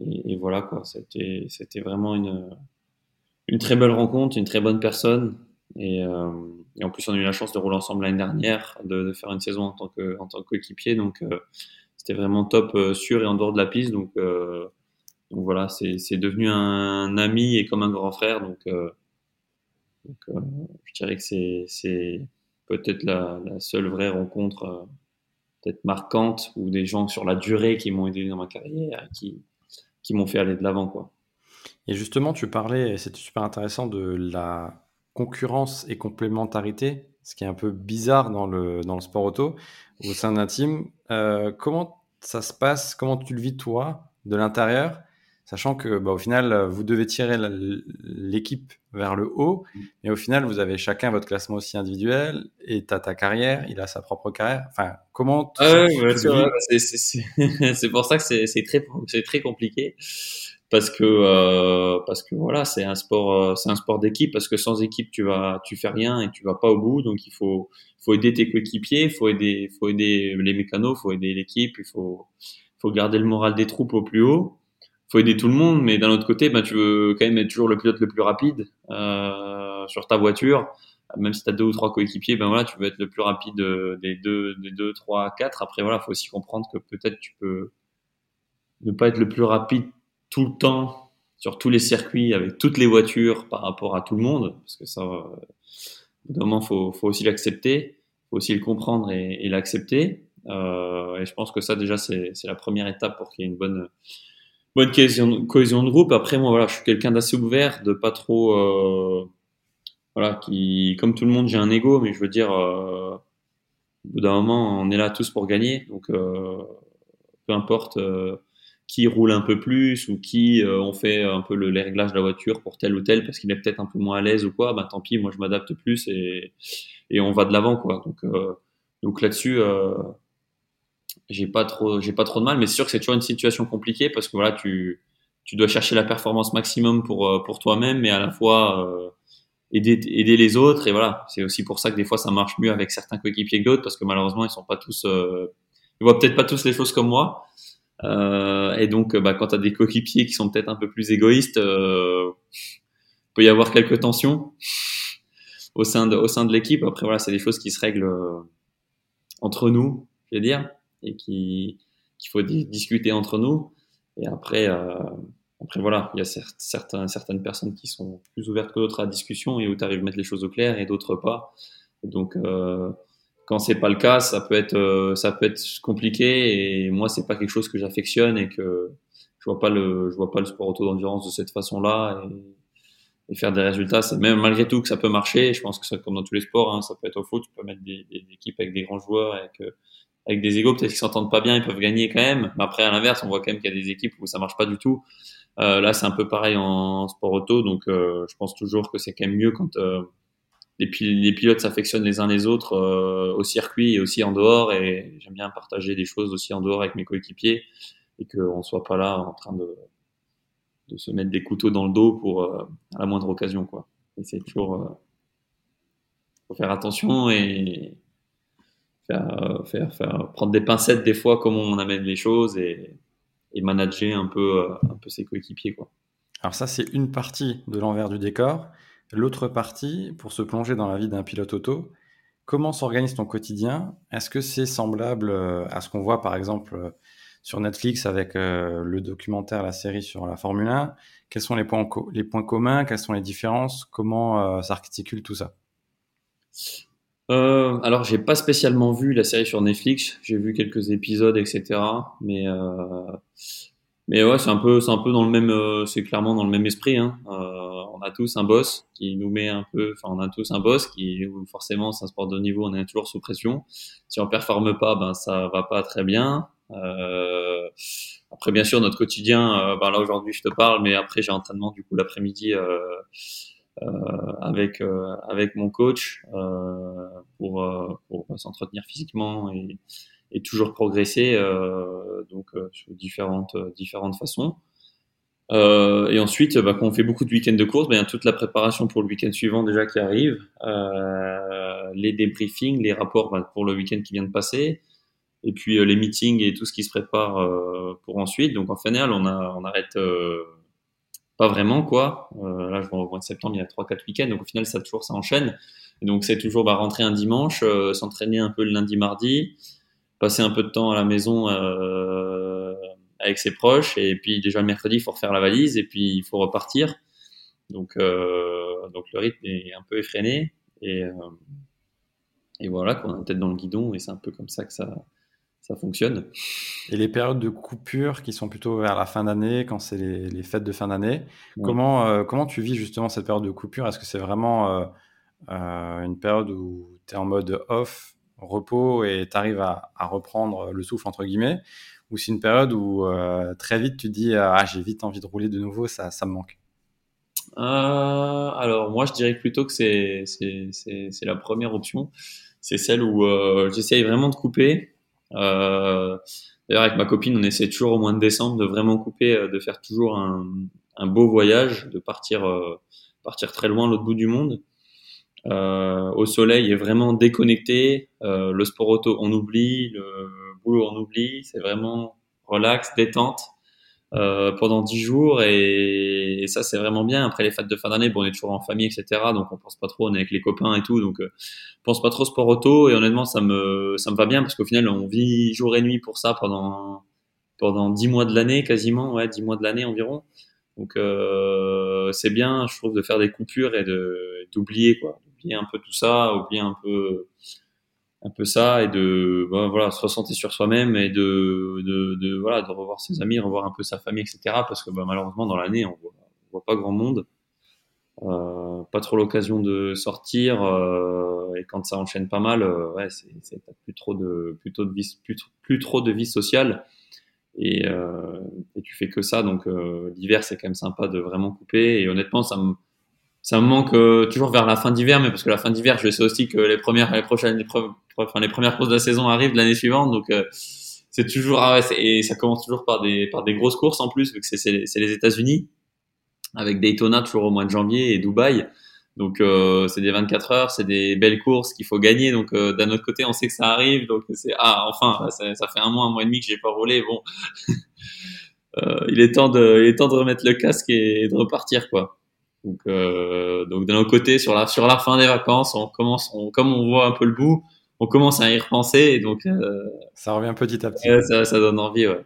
et, et, voilà quoi, c'était, vraiment une, une très belle rencontre, une très bonne personne. Et, euh, et, en plus, on a eu la chance de rouler ensemble l'année dernière, de, de, faire une saison en tant que en tant qu'équipier. Donc, euh, c'était vraiment top euh, sur et en dehors de la piste. Donc, euh, donc voilà, c'est devenu un ami et comme un grand frère. Donc, donc je dirais que c'est peut-être la, seule vraie rencontre peut-être marquante ou des gens sur la durée qui m'ont aidé dans ma carrière, qui qui m'ont fait aller de l'avant, quoi. Et justement, tu parlais, c'était super intéressant de la concurrence et complémentarité ce qui est un peu bizarre dans le, dans le sport auto, au sein d'un team. Euh, comment ça se passe? Comment tu le vis toi, de l'intérieur? Sachant que, bah, au final, vous devez tirer l'équipe vers le haut, mais au final, vous avez chacun votre classement aussi individuel, et tu as ta carrière, il a sa propre carrière. Enfin, comment ah [LAUGHS] c'est pour ça que c'est très, très compliqué. Parce que euh, parce que voilà c'est un sport euh, c'est un sport d'équipe parce que sans équipe tu vas tu fais rien et tu vas pas au bout. Donc il faut faut aider tes coéquipiers faut aider faut aider les mécanos faut aider l'équipe il faut faut garder le moral des troupes au plus haut faut aider tout le monde mais d'un autre côté ben tu veux quand même être toujours le pilote le plus rapide euh, sur ta voiture même si tu as deux ou trois coéquipiers ben voilà tu veux être le plus rapide des deux des deux trois quatre après voilà faut aussi comprendre que peut-être tu peux ne pas être le plus rapide tout le temps sur tous les circuits avec toutes les voitures par rapport à tout le monde, parce que ça, euh, moment, faut, faut aussi l'accepter, faut aussi le comprendre et, l'accepter. Euh, et je pense que ça, déjà, c'est la première étape pour qu'il y ait une bonne, bonne cohésion, cohésion de groupe. Après, moi, voilà, je suis quelqu'un d'assez ouvert, de pas trop, euh, voilà, qui, comme tout le monde, j'ai un ego, mais je veux dire, euh, au bout d'un moment, on est là tous pour gagner, donc euh, peu importe. Qui roule un peu plus ou qui on fait un peu le, les réglages de la voiture pour tel ou tel parce qu'il est peut-être un peu moins à l'aise ou quoi, bah tant pis, moi je m'adapte plus et, et on va de l'avant quoi. Donc donc là-dessus j'ai pas trop j'ai pas trop de mal, mais c'est sûr que c'est toujours une situation compliquée parce que voilà tu tu dois chercher la performance maximum pour euh, pour toi-même, mais à la fois euh, aider aider les autres et voilà. C'est aussi pour ça que des fois ça marche mieux avec certains coéquipiers que d'autres parce que malheureusement ils sont pas tous ils voient peut-être pas tous les choses comme moi. Euh, et donc, bah, quand tu as des coéquipiers qui sont peut-être un peu plus égoïstes, euh, peut y avoir quelques tensions au sein de, au sein de l'équipe. Après, voilà, c'est des choses qui se règlent euh, entre nous, je vais dire, et qui qu'il faut discuter entre nous. Et après, euh, après voilà, il y a certains, certaines personnes qui sont plus ouvertes que d'autres à la discussion et où tu arrives à mettre les choses au clair et d'autres pas. Et donc, euh, quand c'est pas le cas, ça peut être euh, ça peut être compliqué et moi c'est pas quelque chose que j'affectionne et que je vois pas le je vois pas le sport auto d'endurance de cette façon-là et, et, faire des résultats. C'est même malgré tout que ça peut marcher. Je pense que ça comme dans tous les sports, hein, ça peut être au foot, tu peux mettre des, des, équipes avec des grands joueurs avec euh, avec des égos peut-être qu'ils s'entendent pas bien, ils peuvent gagner quand même. Mais après à l'inverse, on voit quand même qu'il y a des équipes où ça marche pas du tout. Euh, là, c'est un peu pareil en, sport auto, donc euh, je pense toujours que c'est quand même mieux quand les, les pilotes s'affectionnent les uns les autres euh, au circuit et aussi en dehors. Et j'aime bien partager des choses aussi en dehors avec mes coéquipiers et qu'on soit pas là en train de, se mettre des couteaux dans le dos pour euh, à la moindre occasion, quoi. Et c'est toujours euh, faut faire attention et faire, faire, prendre des pincettes des fois comment on amène les choses et, manager un peu un peu ses coéquipiers, quoi. Alors ça, c'est une partie de l'envers du décor. L'autre partie, pour se plonger dans la vie d'un pilote auto, comment s'organise ton quotidien? Est-ce que c'est semblable euh, à ce qu'on voit par exemple euh, sur Netflix avec euh, le documentaire, la série sur la Formule 1 Quels sont les points, les points communs? Quelles sont les différences? Comment s'articule tout ça? Euh, alors, j'ai pas spécialement vu la série sur Netflix. J'ai vu quelques épisodes, etc. Mais mais ouais, c'est un peu, c'est un peu dans le même, c'est clairement dans le même esprit. Hein on a tous un boss qui nous met un peu, enfin, on a tous un boss qui, forcément, c'est un sport de niveau, on est toujours sous pression. Si on performe pas, ben, ça va pas très bien. Euh, après, bien sûr, notre quotidien, euh, ben là, aujourd'hui, je te parle, mais après, j'ai entraînement, du coup, l'après-midi, euh, avec, avec mon coach, pour, pour s'entretenir physiquement et, et toujours progresser, donc, sur différentes, différentes façons. Euh, et ensuite, bah, quand on fait beaucoup de week-ends de course, bah, il y a toute la préparation pour le week-end suivant déjà qui arrive, euh, les débriefings, les rapports bah, pour le week-end qui vient de passer, et puis euh, les meetings et tout ce qui se prépare euh, pour ensuite. Donc en final, on, a, on arrête euh, pas vraiment quoi. là, je vois au mois de septembre, il y a trois quatre week-ends, donc au final, ça toujours ça enchaîne. Et donc c'est toujours bah, rentrer un dimanche, s'entraîner un peu le lundi, mardi, passer un peu de temps à la maison avec ses proches. Et puis déjà le mercredi, il faut refaire la valise et puis il faut repartir. Donc, euh, donc le rythme est un peu effréné. Et, euh, et voilà, qu'on la tête dans le guidon. Et c'est un peu comme ça que ça, ça fonctionne. Et les périodes de coupure qui sont plutôt vers la fin d'année, quand c'est les, les, fêtes de fin d'année, comment, euh, comment tu vis justement cette période de coupure? Est-ce que c'est vraiment une période où tu es en mode off, repos et tu arrives à, reprendre le souffle, entre guillemets, ou c'est une période où très vite tu te dis ah j'ai vite envie de rouler de nouveau, ça, ça me manque? Alors moi je dirais plutôt que c'est la première option, c'est celle où j'essaye vraiment de couper. D'ailleurs, avec ma copine, on essaie toujours au mois de décembre de vraiment couper, euh, de faire toujours un, beau voyage, de partir, euh, partir très loin, l'autre bout du monde. Euh, au soleil et vraiment déconnecté. Euh, le sport auto, on oublie. Le boulot, on oublie. C'est vraiment relax, détente euh, pendant dix jours et, ça c'est vraiment bien. Après les fêtes de fin d'année, bon, on est toujours en famille, etc. Donc on pense pas trop, on est avec les copains et tout, donc euh, pense pas trop sport auto et honnêtement ça me ça me va bien parce qu'au final on vit jour et nuit pour ça pendant pendant dix mois de l'année quasiment, ouais, dix mois de l'année environ. Donc euh, c'est bien, je trouve, de faire des coupures et de d'oublier quoi, d'oublier un peu tout ça, oublier un peu un peu ça et de bah, voilà se ressentir sur soi-même et de, de, de, voilà de revoir ses amis revoir un peu sa famille etc parce que bah, malheureusement dans l'année on voit, voit pas grand monde. Euh, pas trop l'occasion de sortir euh, et quand ça enchaîne pas mal euh, ouais c'est plus trop de plutôt de vie plus, plus trop de vie sociale. Et, euh, et tu fais que ça donc euh, l'hiver c'est quand même sympa de vraiment couper. Et honnêtement ça me ça me manque euh, toujours vers la fin d'hiver, mais parce que la fin d'hiver, je sais aussi que les premières, les prochaines, les, enfin, les premières courses de la saison arrivent l'année suivante, donc euh, c'est toujours ah ouais, et ça commence toujours par des par des grosses courses en plus, vu que c'est les États-Unis, avec Daytona toujours au mois de janvier et Dubaï. Donc euh, c'est des 24 heures, c'est des belles courses qu'il faut gagner. Donc d'un autre côté, on sait que ça arrive, donc c'est ah enfin, ça, ça, fait un mois, un mois et demi que j'ai pas roulé. Bon, [LAUGHS] il est temps de il est temps de remettre le casque et de repartir quoi. Donc, euh, donc d'un autre côté, sur la sur la fin des vacances, on commence, on, comme on voit un peu le bout, on commence à y repenser. Et donc, euh, ça revient petit à petit. ça, ça, donne envie, ouais.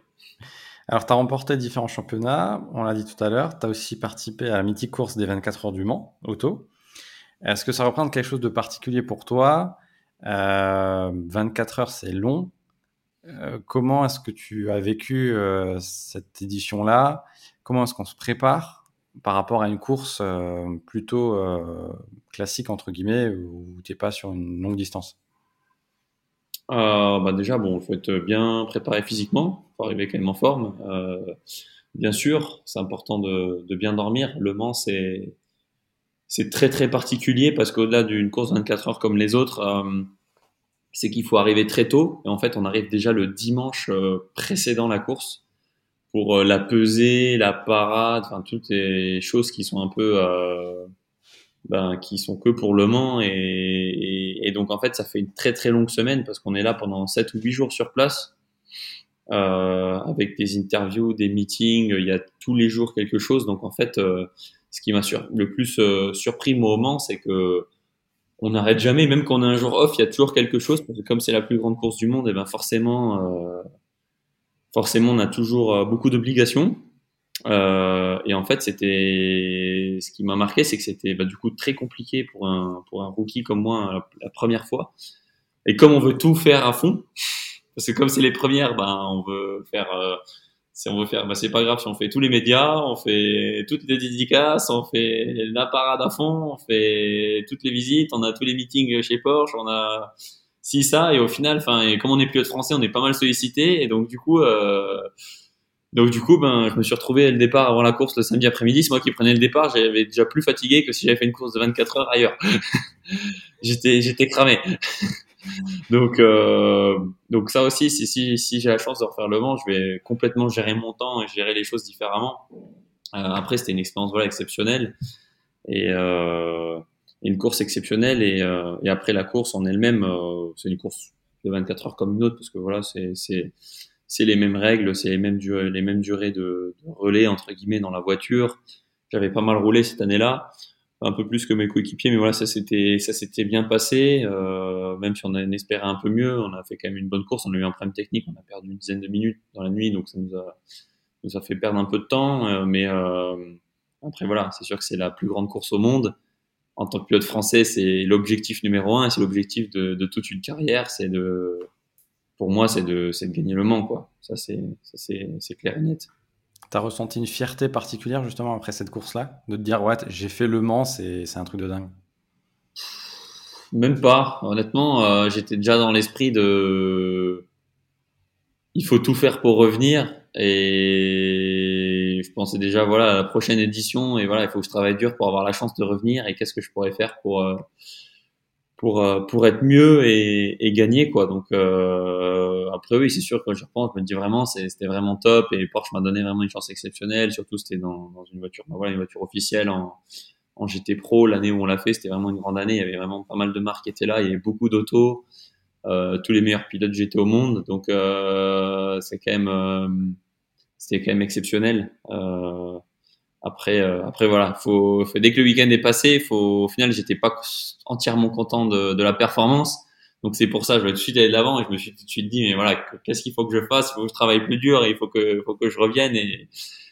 Alors, tu as remporté différents championnats, on l'a dit tout à l'heure. Tu as aussi participé à la mythique course des 24 heures du Mans, auto. Est-ce que ça représente quelque chose de particulier pour toi? Euh, 24 heures, c'est long. Euh, comment est-ce que tu as vécu euh, cette édition-là? Comment est-ce qu'on se prépare? Par rapport à une course euh, plutôt euh, classique, entre guillemets, où tu n'es pas sur une longue distance? Euh, bah Déjà, bon, il faut être bien préparé physiquement, il faut arriver quand même en forme. bien sûr, c'est important de, bien dormir. Le Mans, c'est c'est très très particulier parce qu'au-delà d'une course 24 heures comme les autres, c'est qu'il faut arriver très tôt. Et en fait, on arrive déjà le dimanche précédent la course pour euh, la pesée, la parade, enfin toutes les choses qui sont un peu euh, ben, qui sont que pour le Mans et, donc en fait ça fait une très très longue semaine parce qu'on est là pendant 7 ou 8 jours sur place euh, avec des interviews, des meetings, il y a tous les jours quelque chose. Donc en fait ce qui m'a le plus surpris moi au Mans c'est que on n'arrête jamais. Même quand on a un jour off il y a toujours quelque chose parce que comme c'est la plus grande course du monde et ben forcément forcément, on a toujours euh, beaucoup d'obligations. Euh, et en fait, c'était ce qui m'a marqué, c'est que c'était bah, du coup très compliqué pour un pour un rookie comme moi la, première fois. Et comme on veut tout faire à fond, [LAUGHS] parce que comme c'est les premières, ben on veut faire euh, si on veut faire, bah, c'est pas grave si on fait tous les médias, on fait toutes les dédicaces, on fait la parade à fond, on fait toutes les visites, on a tous les meetings chez Porsche, on a si ça et au final enfin comme on est pilote français on est pas mal sollicité et donc du coup euh, donc du coup ben je me suis retrouvé le départ avant la course le samedi après-midi. C'est moi qui prenais le départ j'avais déjà plus fatigué que si j'avais fait une course de 24 heures ailleurs. [LAUGHS] J'étais j'étais cramé. [LAUGHS] Donc euh, donc ça aussi si si si j'ai la chance de refaire le Mans je vais complètement gérer mon temps et gérer les choses différemment. Euh, après c'était une expérience voilà exceptionnelle. Et une course exceptionnelle et, euh, et, après la course en elle-même, euh, c'est une course de 24 heures comme une autre parce que voilà, c'est les mêmes règles, c'est les mêmes durées, de, relais entre guillemets dans la voiture. J'avais pas mal roulé cette année-là, un peu plus que mes coéquipiers, mais voilà, ça s'était bien passé. Euh, même si on en espérait un peu mieux, on a fait quand même une bonne course. On a eu un problème technique, on a perdu une dizaine de minutes dans la nuit, donc ça nous a fait perdre un peu de temps. Mais après voilà, c'est sûr que c'est la plus grande course au monde en tant que pilote français, c'est l'objectif numéro un, c'est l'objectif de, de, toute une carrière, c'est de, pour moi, c'est de, de gagner le Mans, quoi. Ça, c'est, c'est, clair et net. T'as ressenti une fierté particulière justement après cette course-là, de te dire ouais, j'ai fait le Mans, c'est, c'est un truc de dingue? Même pas. Honnêtement, euh, j'étais déjà dans l'esprit de. Il faut tout faire pour revenir. Et pensais déjà, voilà, à la prochaine édition. Et voilà, il faut que je travaille dur pour avoir la chance de revenir. Et qu'est-ce que je pourrais faire pour. Euh, pour, euh, pour être mieux et, gagner quoi donc euh, après oui c'est sûr que je repense je me dis vraiment c'était vraiment top et Porsche m'a donné vraiment une chance exceptionnelle surtout c'était dans, une voiture bah, voilà une voiture officielle en, en GT Pro l'année où on l'a fait c'était vraiment une grande année il y avait vraiment pas mal de marques qui étaient là il y avait beaucoup d'autos euh, tous les meilleurs pilotes GT au monde donc c'est quand même c'était quand même exceptionnel euh, après, euh, après voilà, faut, faut, dès que le week-end est passé, faut, au final, j'étais pas entièrement content de, de la performance. Donc c'est pour ça, je vais tout de suite aller de l'avant et je me suis tout de suite dit, mais voilà, qu'est-ce qu'il faut que je fasse? Il faut que je travaille plus dur et il faut que, faut que je revienne. Et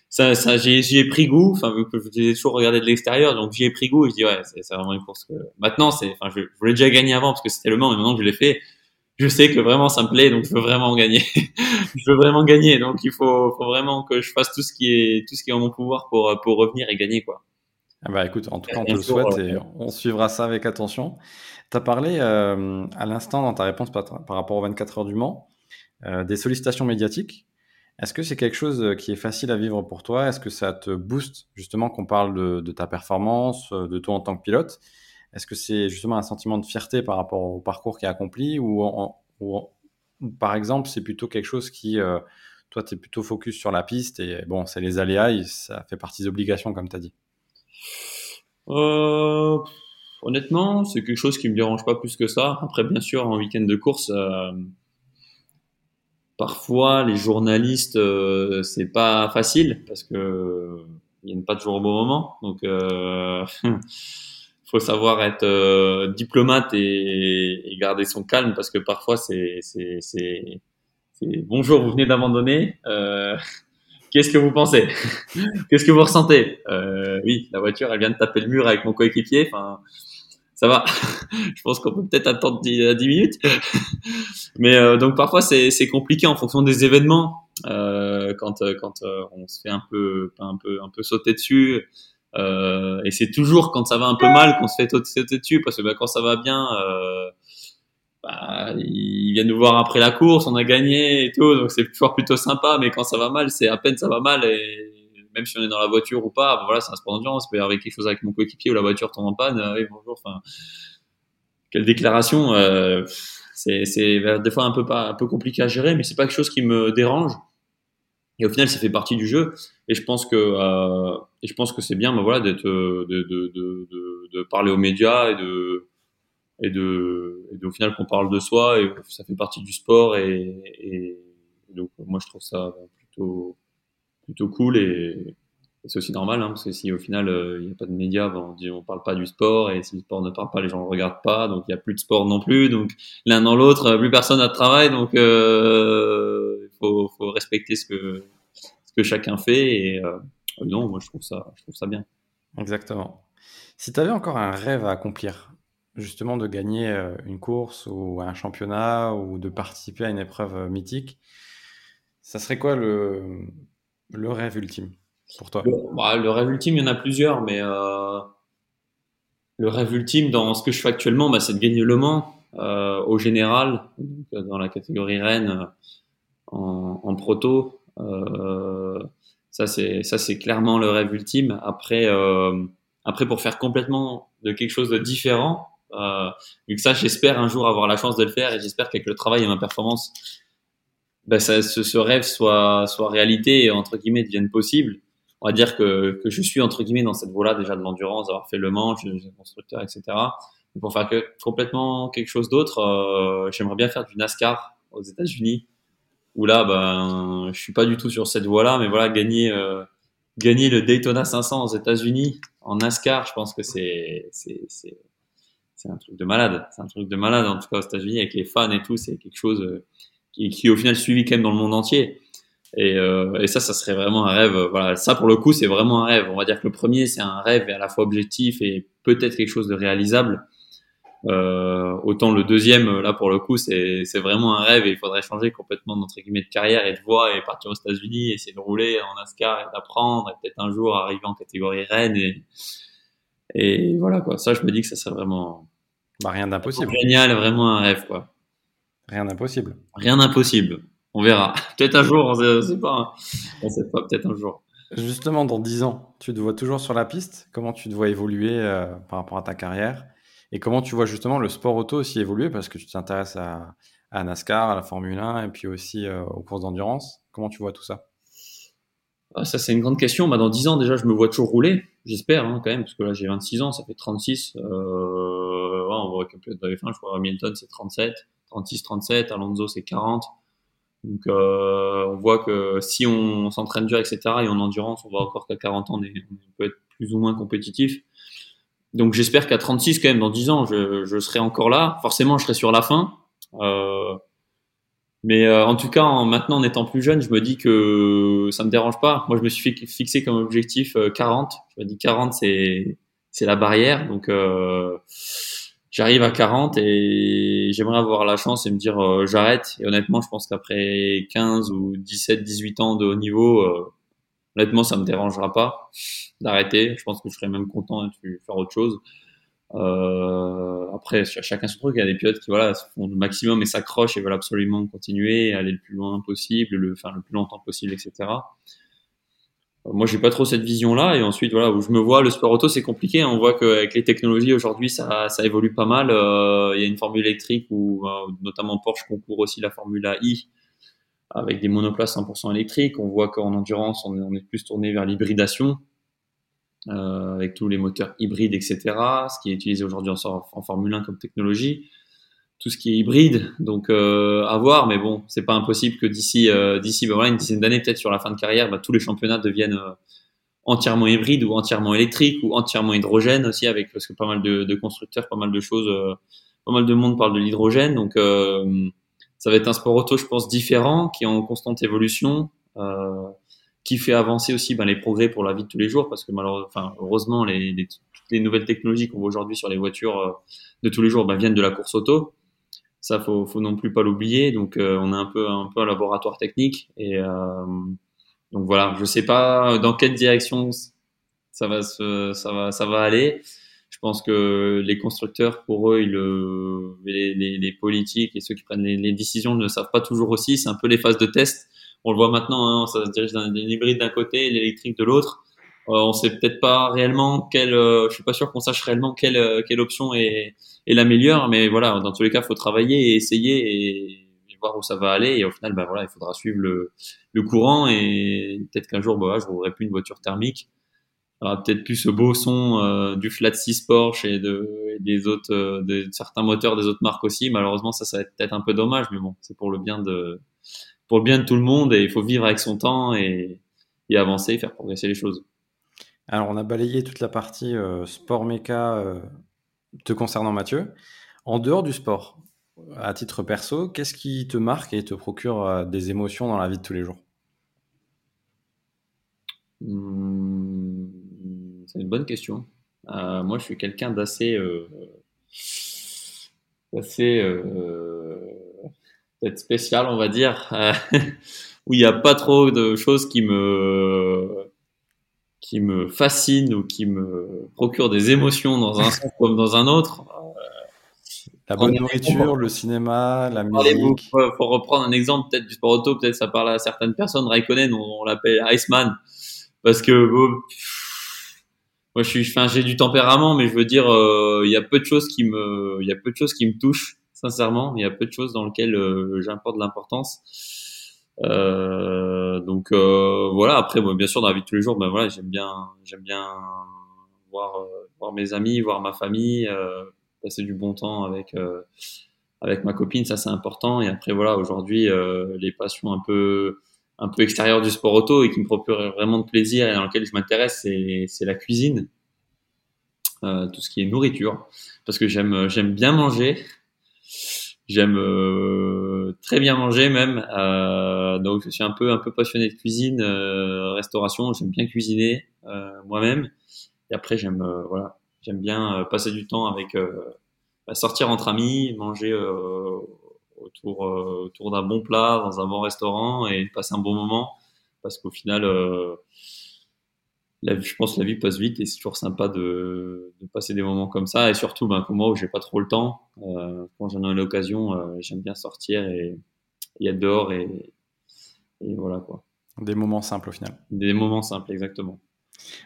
ça, ça j'y ai pris goût. Enfin, vu que je l'ai toujours regardé de l'extérieur, donc j'y ai pris goût. Et je dis ouais, c'est vraiment une course que maintenant, c'est, enfin, je, voulais déjà gagner avant parce que c'était le Mans, mais maintenant que je l'ai fait, je sais que vraiment ça me plaît, donc je veux vraiment gagner. [LAUGHS] je veux vraiment gagner, donc il faut, faut, vraiment que je fasse tout ce qui est tout ce qui est en mon pouvoir pour pour revenir et gagner quoi. Ah bah écoute, en tout cas on te le souhaite et on suivra ça avec attention. Tu as parlé euh, à l'instant dans ta réponse par, par, rapport aux 24 heures du Mans euh, des sollicitations médiatiques. Est-ce que c'est quelque chose qui est facile à vivre pour toi? Est-ce que ça te booste justement qu'on parle de, de, ta performance, de toi en tant que pilote? Est-ce que c'est justement un sentiment de fierté par rapport au parcours qui est accompli ou, par exemple c'est plutôt quelque chose qui, euh, toi, tu es plutôt focus sur la piste et bon, c'est les aléas, ça fait partie des obligations comme tu as dit? Euh, Honnêtement, c'est quelque chose qui me dérange pas plus que ça. Après, bien sûr, en week-end de course, euh, parfois les journalistes, c'est pas facile parce que ils viennent pas toujours au bon moment. Donc, [LAUGHS] faut savoir être euh, diplomate et, garder son calme parce que parfois c'est bonjour vous venez d'abandonner euh, [LAUGHS] qu'est-ce que vous pensez? [LAUGHS] Qu'est-ce que vous ressentez? Euh, oui la voiture elle vient de taper le mur avec mon coéquipier enfin ça va. [LAUGHS] Je pense qu'on peut peut-être attendre 10, 10 minutes. Mais donc parfois c'est c'est compliqué en fonction des événements. Quand quand on se fait un peu un peu un peu sauter dessus euh, et c'est toujours quand ça va un peu mal qu'on se fait sauter dessus parce que bah, quand ça va bien, euh, bah, ils viennent nous voir après la course, on a gagné et tout, donc c'est toujours plutôt sympa. Mais quand ça va mal, c'est à peine ça va mal et même si on est dans la voiture ou pas, bah, voilà, c'est un sport d'endurance. peut y avoir quelque chose avec mon coéquipier ou la voiture tombe en panne. Euh, oui, bonjour. Enfin, quelle déclaration. Euh, c'est c'est des fois un peu pas un peu compliqué à gérer, mais c'est pas quelque chose qui me dérange. Et au final, ça fait partie du jeu. Et je pense que, euh, et je pense que c'est bien, bah, voilà, d'être, de, de, de, de, de parler aux médias et de, et de, et au final qu'on parle de soi et ça fait partie du sport et, et, donc moi je trouve ça plutôt, plutôt cool et, c'est aussi normal hein, parce que si au final euh, il n'y a pas de médias, ben, on dit on parle pas du sport et si le sport ne parle pas, les gens ne regardent pas, donc il n'y a plus de sport non plus, donc l'un dans l'autre, plus personne n'a de travail, donc euh, faut, faut respecter ce que ce que chacun fait et euh, non, moi je trouve ça, je trouve ça bien. Exactement. Si tu avais encore un rêve à accomplir, justement de gagner euh, une course ou un championnat ou de participer à une épreuve mythique, ça serait quoi le, le rêve ultime pour toi? Le, bah, le rêve ultime, il y en a plusieurs, mais euh, le rêve ultime dans ce que je fais actuellement, bah, c'est de gagner Le Mans euh, au général, dans la catégorie Rennes en, proto. Euh, ça c'est clairement le rêve ultime. Après euh, après pour faire complètement de quelque chose de différent, euh, vu que ça j'espère un jour avoir la chance de le faire et j'espère qu'avec le travail et ma performance, ben ça, ce, rêve soit soit réalité et entre guillemets devienne possible. On va dire que, que je suis entre guillemets dans cette voie-là déjà de l'endurance, d'avoir fait le Mans, je suis constructeur, etc. Mais pour faire complètement quelque chose d'autre, j'aimerais bien faire du NASCAR aux États-Unis où là, ben, je suis pas du tout sur cette voie-là, mais voilà, gagner, euh, gagner le Daytona 500 aux États-Unis en NASCAR, je pense que c'est, c'est, c'est, c'est un truc de malade. C'est un truc de malade, en tout cas aux États-Unis, avec les fans et tout, c'est quelque chose euh, qui, qui au final suivi quand même dans le monde entier. Et, euh, et ça, ça serait vraiment un rêve. Voilà, ça pour le coup, c'est vraiment un rêve. On va dire que le premier, c'est un rêve et à la fois objectif et peut-être quelque chose de réalisable. Euh, autant le deuxième, là pour le coup, c'est vraiment un rêve et il faudrait changer complètement notre guillemets de carrière et de voie et partir aux États-Unis, essayer de rouler en NASCAR et d'apprendre et peut-être un jour arriver en catégorie reine et, et voilà quoi. Ça, je me dis que ça serait vraiment Bah, rien d'impossible. Génial, vraiment un rêve, quoi. Rien d'impossible. Rien d'impossible. On verra. [LAUGHS] Peut-être un jour, on ne sait pas. On sait pas, peut-être un jour. Justement, dans 10 ans, tu te vois toujours sur la piste? Comment tu te vois évoluer euh, par rapport à ta carrière? Et comment tu vois justement le sport auto aussi évoluer? Parce que tu t'intéresses à, à, NASCAR, à la Formule 1 et puis aussi euh, aux courses d'endurance. Comment tu vois tout ça? Ah, Ça, c'est une grande question. Bah, dans 10 ans, déjà, je me vois toujours rouler. J'espère, hein, quand même, parce que là, j'ai 26 ans, ça fait 36. Euh, on voit que peut-être dans les fins, je crois Hamilton, c'est 37, 36, 37, Alonso, c'est 40. Donc, euh, on voit que si on s'entraîne dur, etc., et en endurance, on voit encore qu'à 40 ans, on, peut être plus ou moins compétitif. Donc, j'espère qu'à 36, quand même, dans 10 ans, je, je, serai encore là. Forcément, je serai sur la fin. Euh, mais euh, en tout cas, en, maintenant, en étant plus jeune, je me dis que ça me dérange pas. Moi, je me suis fixé comme objectif 40. Euh, je me dis 40, c'est c'est la barrière. Donc, euh, j'arrive à 40 et j'aimerais avoir la chance et me dire euh, j'arrête. Et honnêtement, je pense qu'après 15 ou 17, 18 ans de haut niveau, euh, honnêtement, ça me dérangera pas d'arrêter. Je pense que je serais même content de faire autre chose. Euh, après, chacun son truc. Il y a des pilotes qui voilà font le maximum et s'accrochent et veulent absolument continuer, aller le plus loin possible, le, plus longtemps possible, etc. Moi, j'ai pas trop cette vision-là. Et ensuite, voilà, où je me vois, le sport auto, c'est compliqué. On voit qu'avec les technologies aujourd'hui, ça, évolue pas mal. Euh, il y a une formule électrique où, euh, notamment Porsche concourt aussi la Formule I avec des monoplaces 100% électriques. On voit qu'en endurance, on est, plus tourné vers l'hybridation euh, avec tous les moteurs hybrides, etc. Ce qui est utilisé aujourd'hui en, Formule 1 comme technologie tout ce qui est hybride. Donc euh, à voir, mais bon, c'est pas impossible que d'ici euh, d'ici ben voilà, une dizaine d'années, peut-être sur la fin de carrière, ben, tous les championnats deviennent euh, entièrement hybrides ou entièrement électriques ou entièrement hydrogène aussi, avec parce que pas mal de, de constructeurs, pas mal de choses, euh, pas mal de monde parle de l'hydrogène. Donc ça va être un sport auto, je pense, différent, qui est en constante évolution. qui fait avancer aussi ben, les progrès pour la vie de tous les jours parce que malheureusement, heureusement les, toutes les nouvelles technologies qu'on voit aujourd'hui sur les voitures de tous les jours ben, viennent de la course auto ça faut, faut non plus pas l'oublier. Donc euh, on est un peu un peu laboratoire technique et euh, donc voilà, je sais pas dans quelle direction ça va se, ça va ça va aller. Je pense que les constructeurs, pour eux, ils, les, les, les, politiques et ceux qui prennent les, les, décisions ne savent pas toujours aussi. C'est un peu les phases de test. On le voit maintenant, hein, ça se dirige d'un hybride d'un côté, l'électrique de l'autre. Euh, on sait peut-être pas réellement quelle, euh, je suis pas sûr qu'on sache réellement quelle, euh, quelle option est, est la meilleure, mais voilà, dans tous les cas, faut travailler et essayer et, voir où ça va aller. Et au final, bah voilà, il faudra suivre le, le courant et peut-être qu'un jour, bah, je roulerai plus une voiture thermique. Aura peut-être plus ce beau son du flat 6 Porsche et, de, des autres, de certains moteurs des autres marques aussi. Malheureusement, ça, ça va être peut-être un peu dommage, mais bon, c'est pour le bien de, pour le bien de tout le monde et il faut vivre avec son temps et, et avancer, faire progresser les choses. Alors, on a balayé toute la partie euh, sport méca euh, te concernant, Mathieu. En dehors du sport, à titre perso, qu'est-ce qui te marque et te procure euh, des émotions dans la vie de tous les jours? Mmh, C'est une bonne question. moi, je suis quelqu'un d'assez, assez peut-être spécial, on va dire, [LAUGHS] où il n'y a pas trop de choses qui me qui me fascine ou qui me procure des émotions dans un sens comme dans un autre. La bonne nourriture, le cinéma, la musique. Pour reprendre un exemple peut-être du sport auto, peut-être ça parle à certaines personnes. Raikkonen, on, on l'appelle Iceman parce que moi je suis, enfin j'ai du tempérament, mais je veux dire, euh, il y a peu de choses qui me, il y a peu de choses qui me touchent, sincèrement. Il y a peu de choses dans lesquelles euh, j'importe de l'importance. Euh, donc voilà. Après, bien sûr, dans la vie de tous les jours, ben voilà, j'aime bien, j'aime bien voir, voir mes amis, voir ma famille, passer du bon temps avec avec ma copine. Ça, c'est important. Et après, voilà, aujourd'hui, les passions un peu un peu extérieures du sport auto et qui me procurent vraiment de plaisir et dans lequel je m'intéresse, c'est c'est la cuisine. Euh, tout ce qui est nourriture, parce que j'aime j'aime bien manger. J'aime euh, très bien manger même, euh, donc je suis un peu un peu passionné de cuisine, euh, restauration. J'aime bien cuisiner moi-même. Et après j'aime voilà, j'aime bien passer du temps avec bah, sortir entre amis, manger autour autour d'un bon plat dans un bon restaurant et passer un bon moment parce qu'au final je pense que la vie passe vite et c'est toujours sympa de, passer des moments comme ça. Et surtout, ben, pour moi, où j'ai pas trop le temps, euh, quand j'en ai l'occasion, euh, j'aime bien sortir et, y être dehors et, et, voilà quoi. Des moments simples au final. Des moments simples, exactement.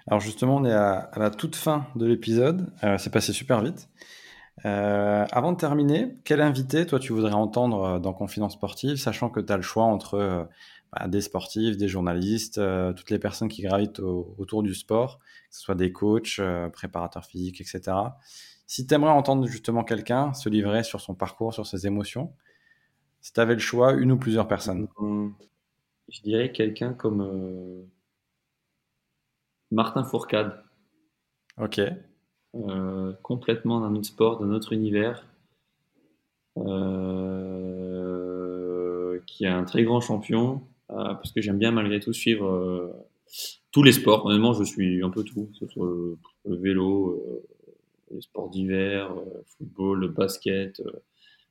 Alors justement, on est à, la toute fin de l'épisode. Euh, c'est passé super vite. Avant de terminer, quel invité, toi, tu voudrais entendre dans Confidence Sportive, sachant que tu as le choix entre bah, des sportifs, des journalistes, euh, toutes les personnes qui gravitent autour du sport, que ce soit des coachs, euh, préparateurs physiques, etc. Si tu aimerais entendre justement quelqu'un se livrer sur son parcours, sur ses émotions, si tu avais le choix, une ou plusieurs personnes hum, Je dirais quelqu'un comme euh, Martin Fourcade. Ok. Complètement d'un autre sport, d'un autre univers. qui est un très grand champion, euh, parce que j'aime bien malgré tout suivre euh, tous les sports. Honnêtement, je suis un peu tout, que ce soit le vélo, euh, les sports d'hiver, football, le basket,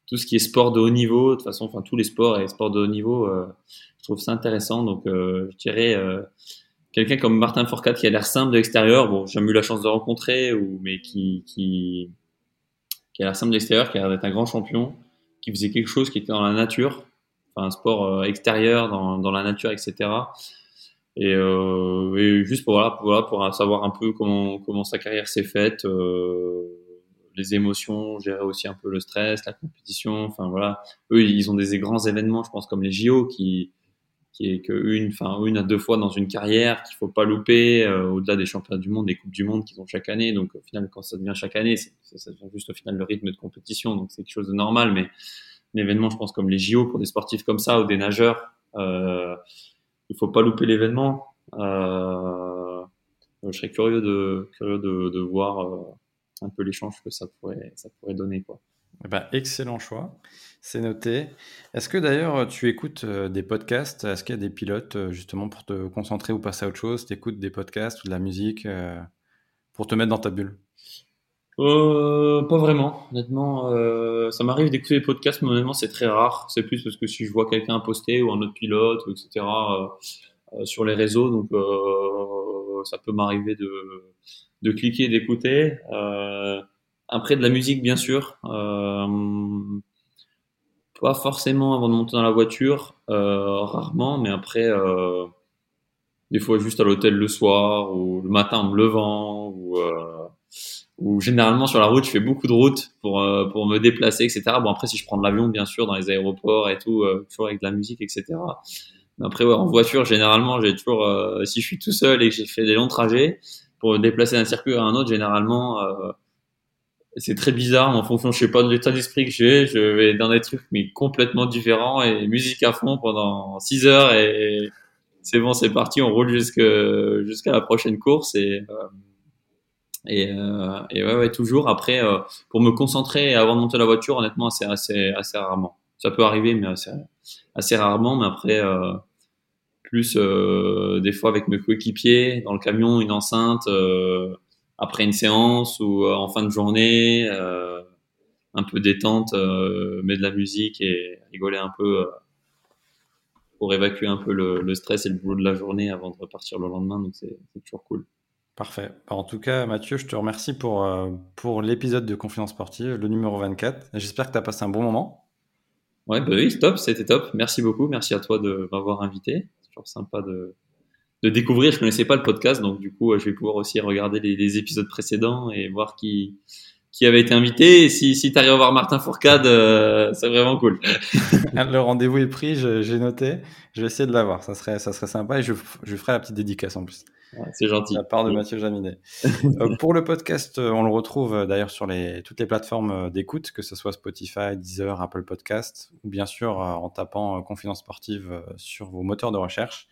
tout ce qui est sport de haut niveau. De toute façon, enfin tous les sports et sports de haut niveau, je trouve ça intéressant. Donc, je dirais quelqu'un comme Martin Fourcade qui a l'air simple de l'extérieur. Bon, j'ai jamais eu la chance de rencontrer, ou mais qui qui qui a l'air simple de l'extérieur, qui a l'air d'être un grand champion, qui faisait quelque chose qui était dans la nature un sport euh, extérieur dans, dans, la nature, etc. Et, euh, et juste pour voilà, pour, voilà, pour savoir un peu comment comment sa carrière s'est faite, euh, les émotions, gérer aussi un peu le stress, la compétition. Enfin voilà, eux ils ont des grands événements, je pense comme les JO qui qui est que une, enfin une à deux fois dans une carrière qu'il faut pas louper, euh, au-delà des championnats du monde, des coupes du monde qu'ils ont chaque année. Donc au final, quand ça devient chaque année, ça devient juste au final le rythme de compétition, donc c'est quelque chose de normal. Mais événement, je pense, comme les JO pour des sportifs comme ça ou des nageurs. Euh, il faut pas louper l'événement. Euh, je serais curieux de voir euh, un peu l'échange que ça pourrait, ça pourrait donner. Quoi. Eh ben, excellent choix, c'est noté. Est-ce que d'ailleurs tu écoutes euh, des podcasts? Est-ce qu'il y a des pilotes euh, justement pour te concentrer ou passer à autre chose? Tu écoutes des podcasts ou de la musique pour te mettre dans ta bulle? Euh, pas vraiment, honnêtement. Euh, ça m'arrive d'écouter des podcasts, mais honnêtement, c'est très rare. C'est plus parce que si je vois quelqu'un poster ou un autre pilote, etc., euh, euh, sur les réseaux, donc euh, ça peut m'arriver de, de cliquer, d'écouter. Euh, après, de la musique, bien sûr. pas forcément avant de monter dans la voiture, rarement, mais après, des fois juste à l'hôtel le soir ou le matin en me levant ou où généralement sur la route, je fais beaucoup de routes pour, euh, pour me déplacer, etc. Bon, après, si je prends de l'avion, bien sûr, dans les aéroports et tout, euh, toujours avec de la musique, etc. Mais après, en voiture, généralement, j'ai toujours, euh, si je suis tout seul et que j'ai fait des longs trajets, pour me déplacer d'un circuit à un autre, généralement, c'est très bizarre, en fonction, je sais pas, de l'état d'esprit que j'ai, je vais dans des trucs, mais complètement différents et musique à fond pendant 6 heures et c'est bon, c'est parti, on roule jusqu'à la prochaine course et, et, euh, et ouais, ouais, toujours. Après, euh, pour me concentrer avant de monter la voiture, honnêtement, c'est assez, assez rarement. Ça peut arriver, mais assez, assez rarement. Mais après, euh, plus euh, des fois avec mes coéquipiers, dans le camion, une enceinte, euh, après une séance ou euh, en fin de journée, un peu détente, mettre de la musique et rigoler un peu pour évacuer un peu le, le, stress et le boulot de la journée avant de repartir le lendemain. Donc c'est toujours cool. Parfait. En tout cas, Mathieu, je te remercie pour, euh, pour l'épisode de Confidence Sportive, le numéro 24. J'espère que tu as passé un bon moment. Ouais, bah oui, top, c'était top. Merci beaucoup. Merci à toi de m'avoir invité. C'est toujours sympa de, de découvrir. Je connaissais pas le podcast, donc du coup, je vais pouvoir aussi regarder les, épisodes précédents et voir qui, qui avait été invité. Et si, si tu arrives à voir Martin Fourcade, euh, c'est vraiment cool. [LAUGHS] le rendez-vous est pris, j'ai noté. Je vais essayer de l'avoir. Ça serait, ça serait sympa et je, je ferai la petite dédicace en plus c'est gentil. De la part de Mathieu Jaminet. [LAUGHS] Euh, pour le podcast, euh, on le retrouve euh, d'ailleurs sur les, toutes les plateformes d'écoute, que ce soit Spotify, Deezer, Apple Podcast, ou bien sûr en tapant Confidence Sportive sur vos moteurs de recherche.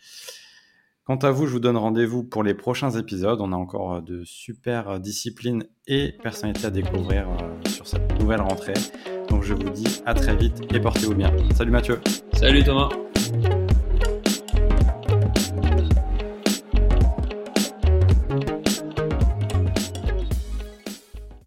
Quant à vous, je vous donne rendez-vous pour les prochains épisodes. On a encore de super disciplines et personnalités à découvrir sur cette nouvelle rentrée. Donc je vous dis à très vite et portez-vous bien. Salut Mathieu. Salut Thomas.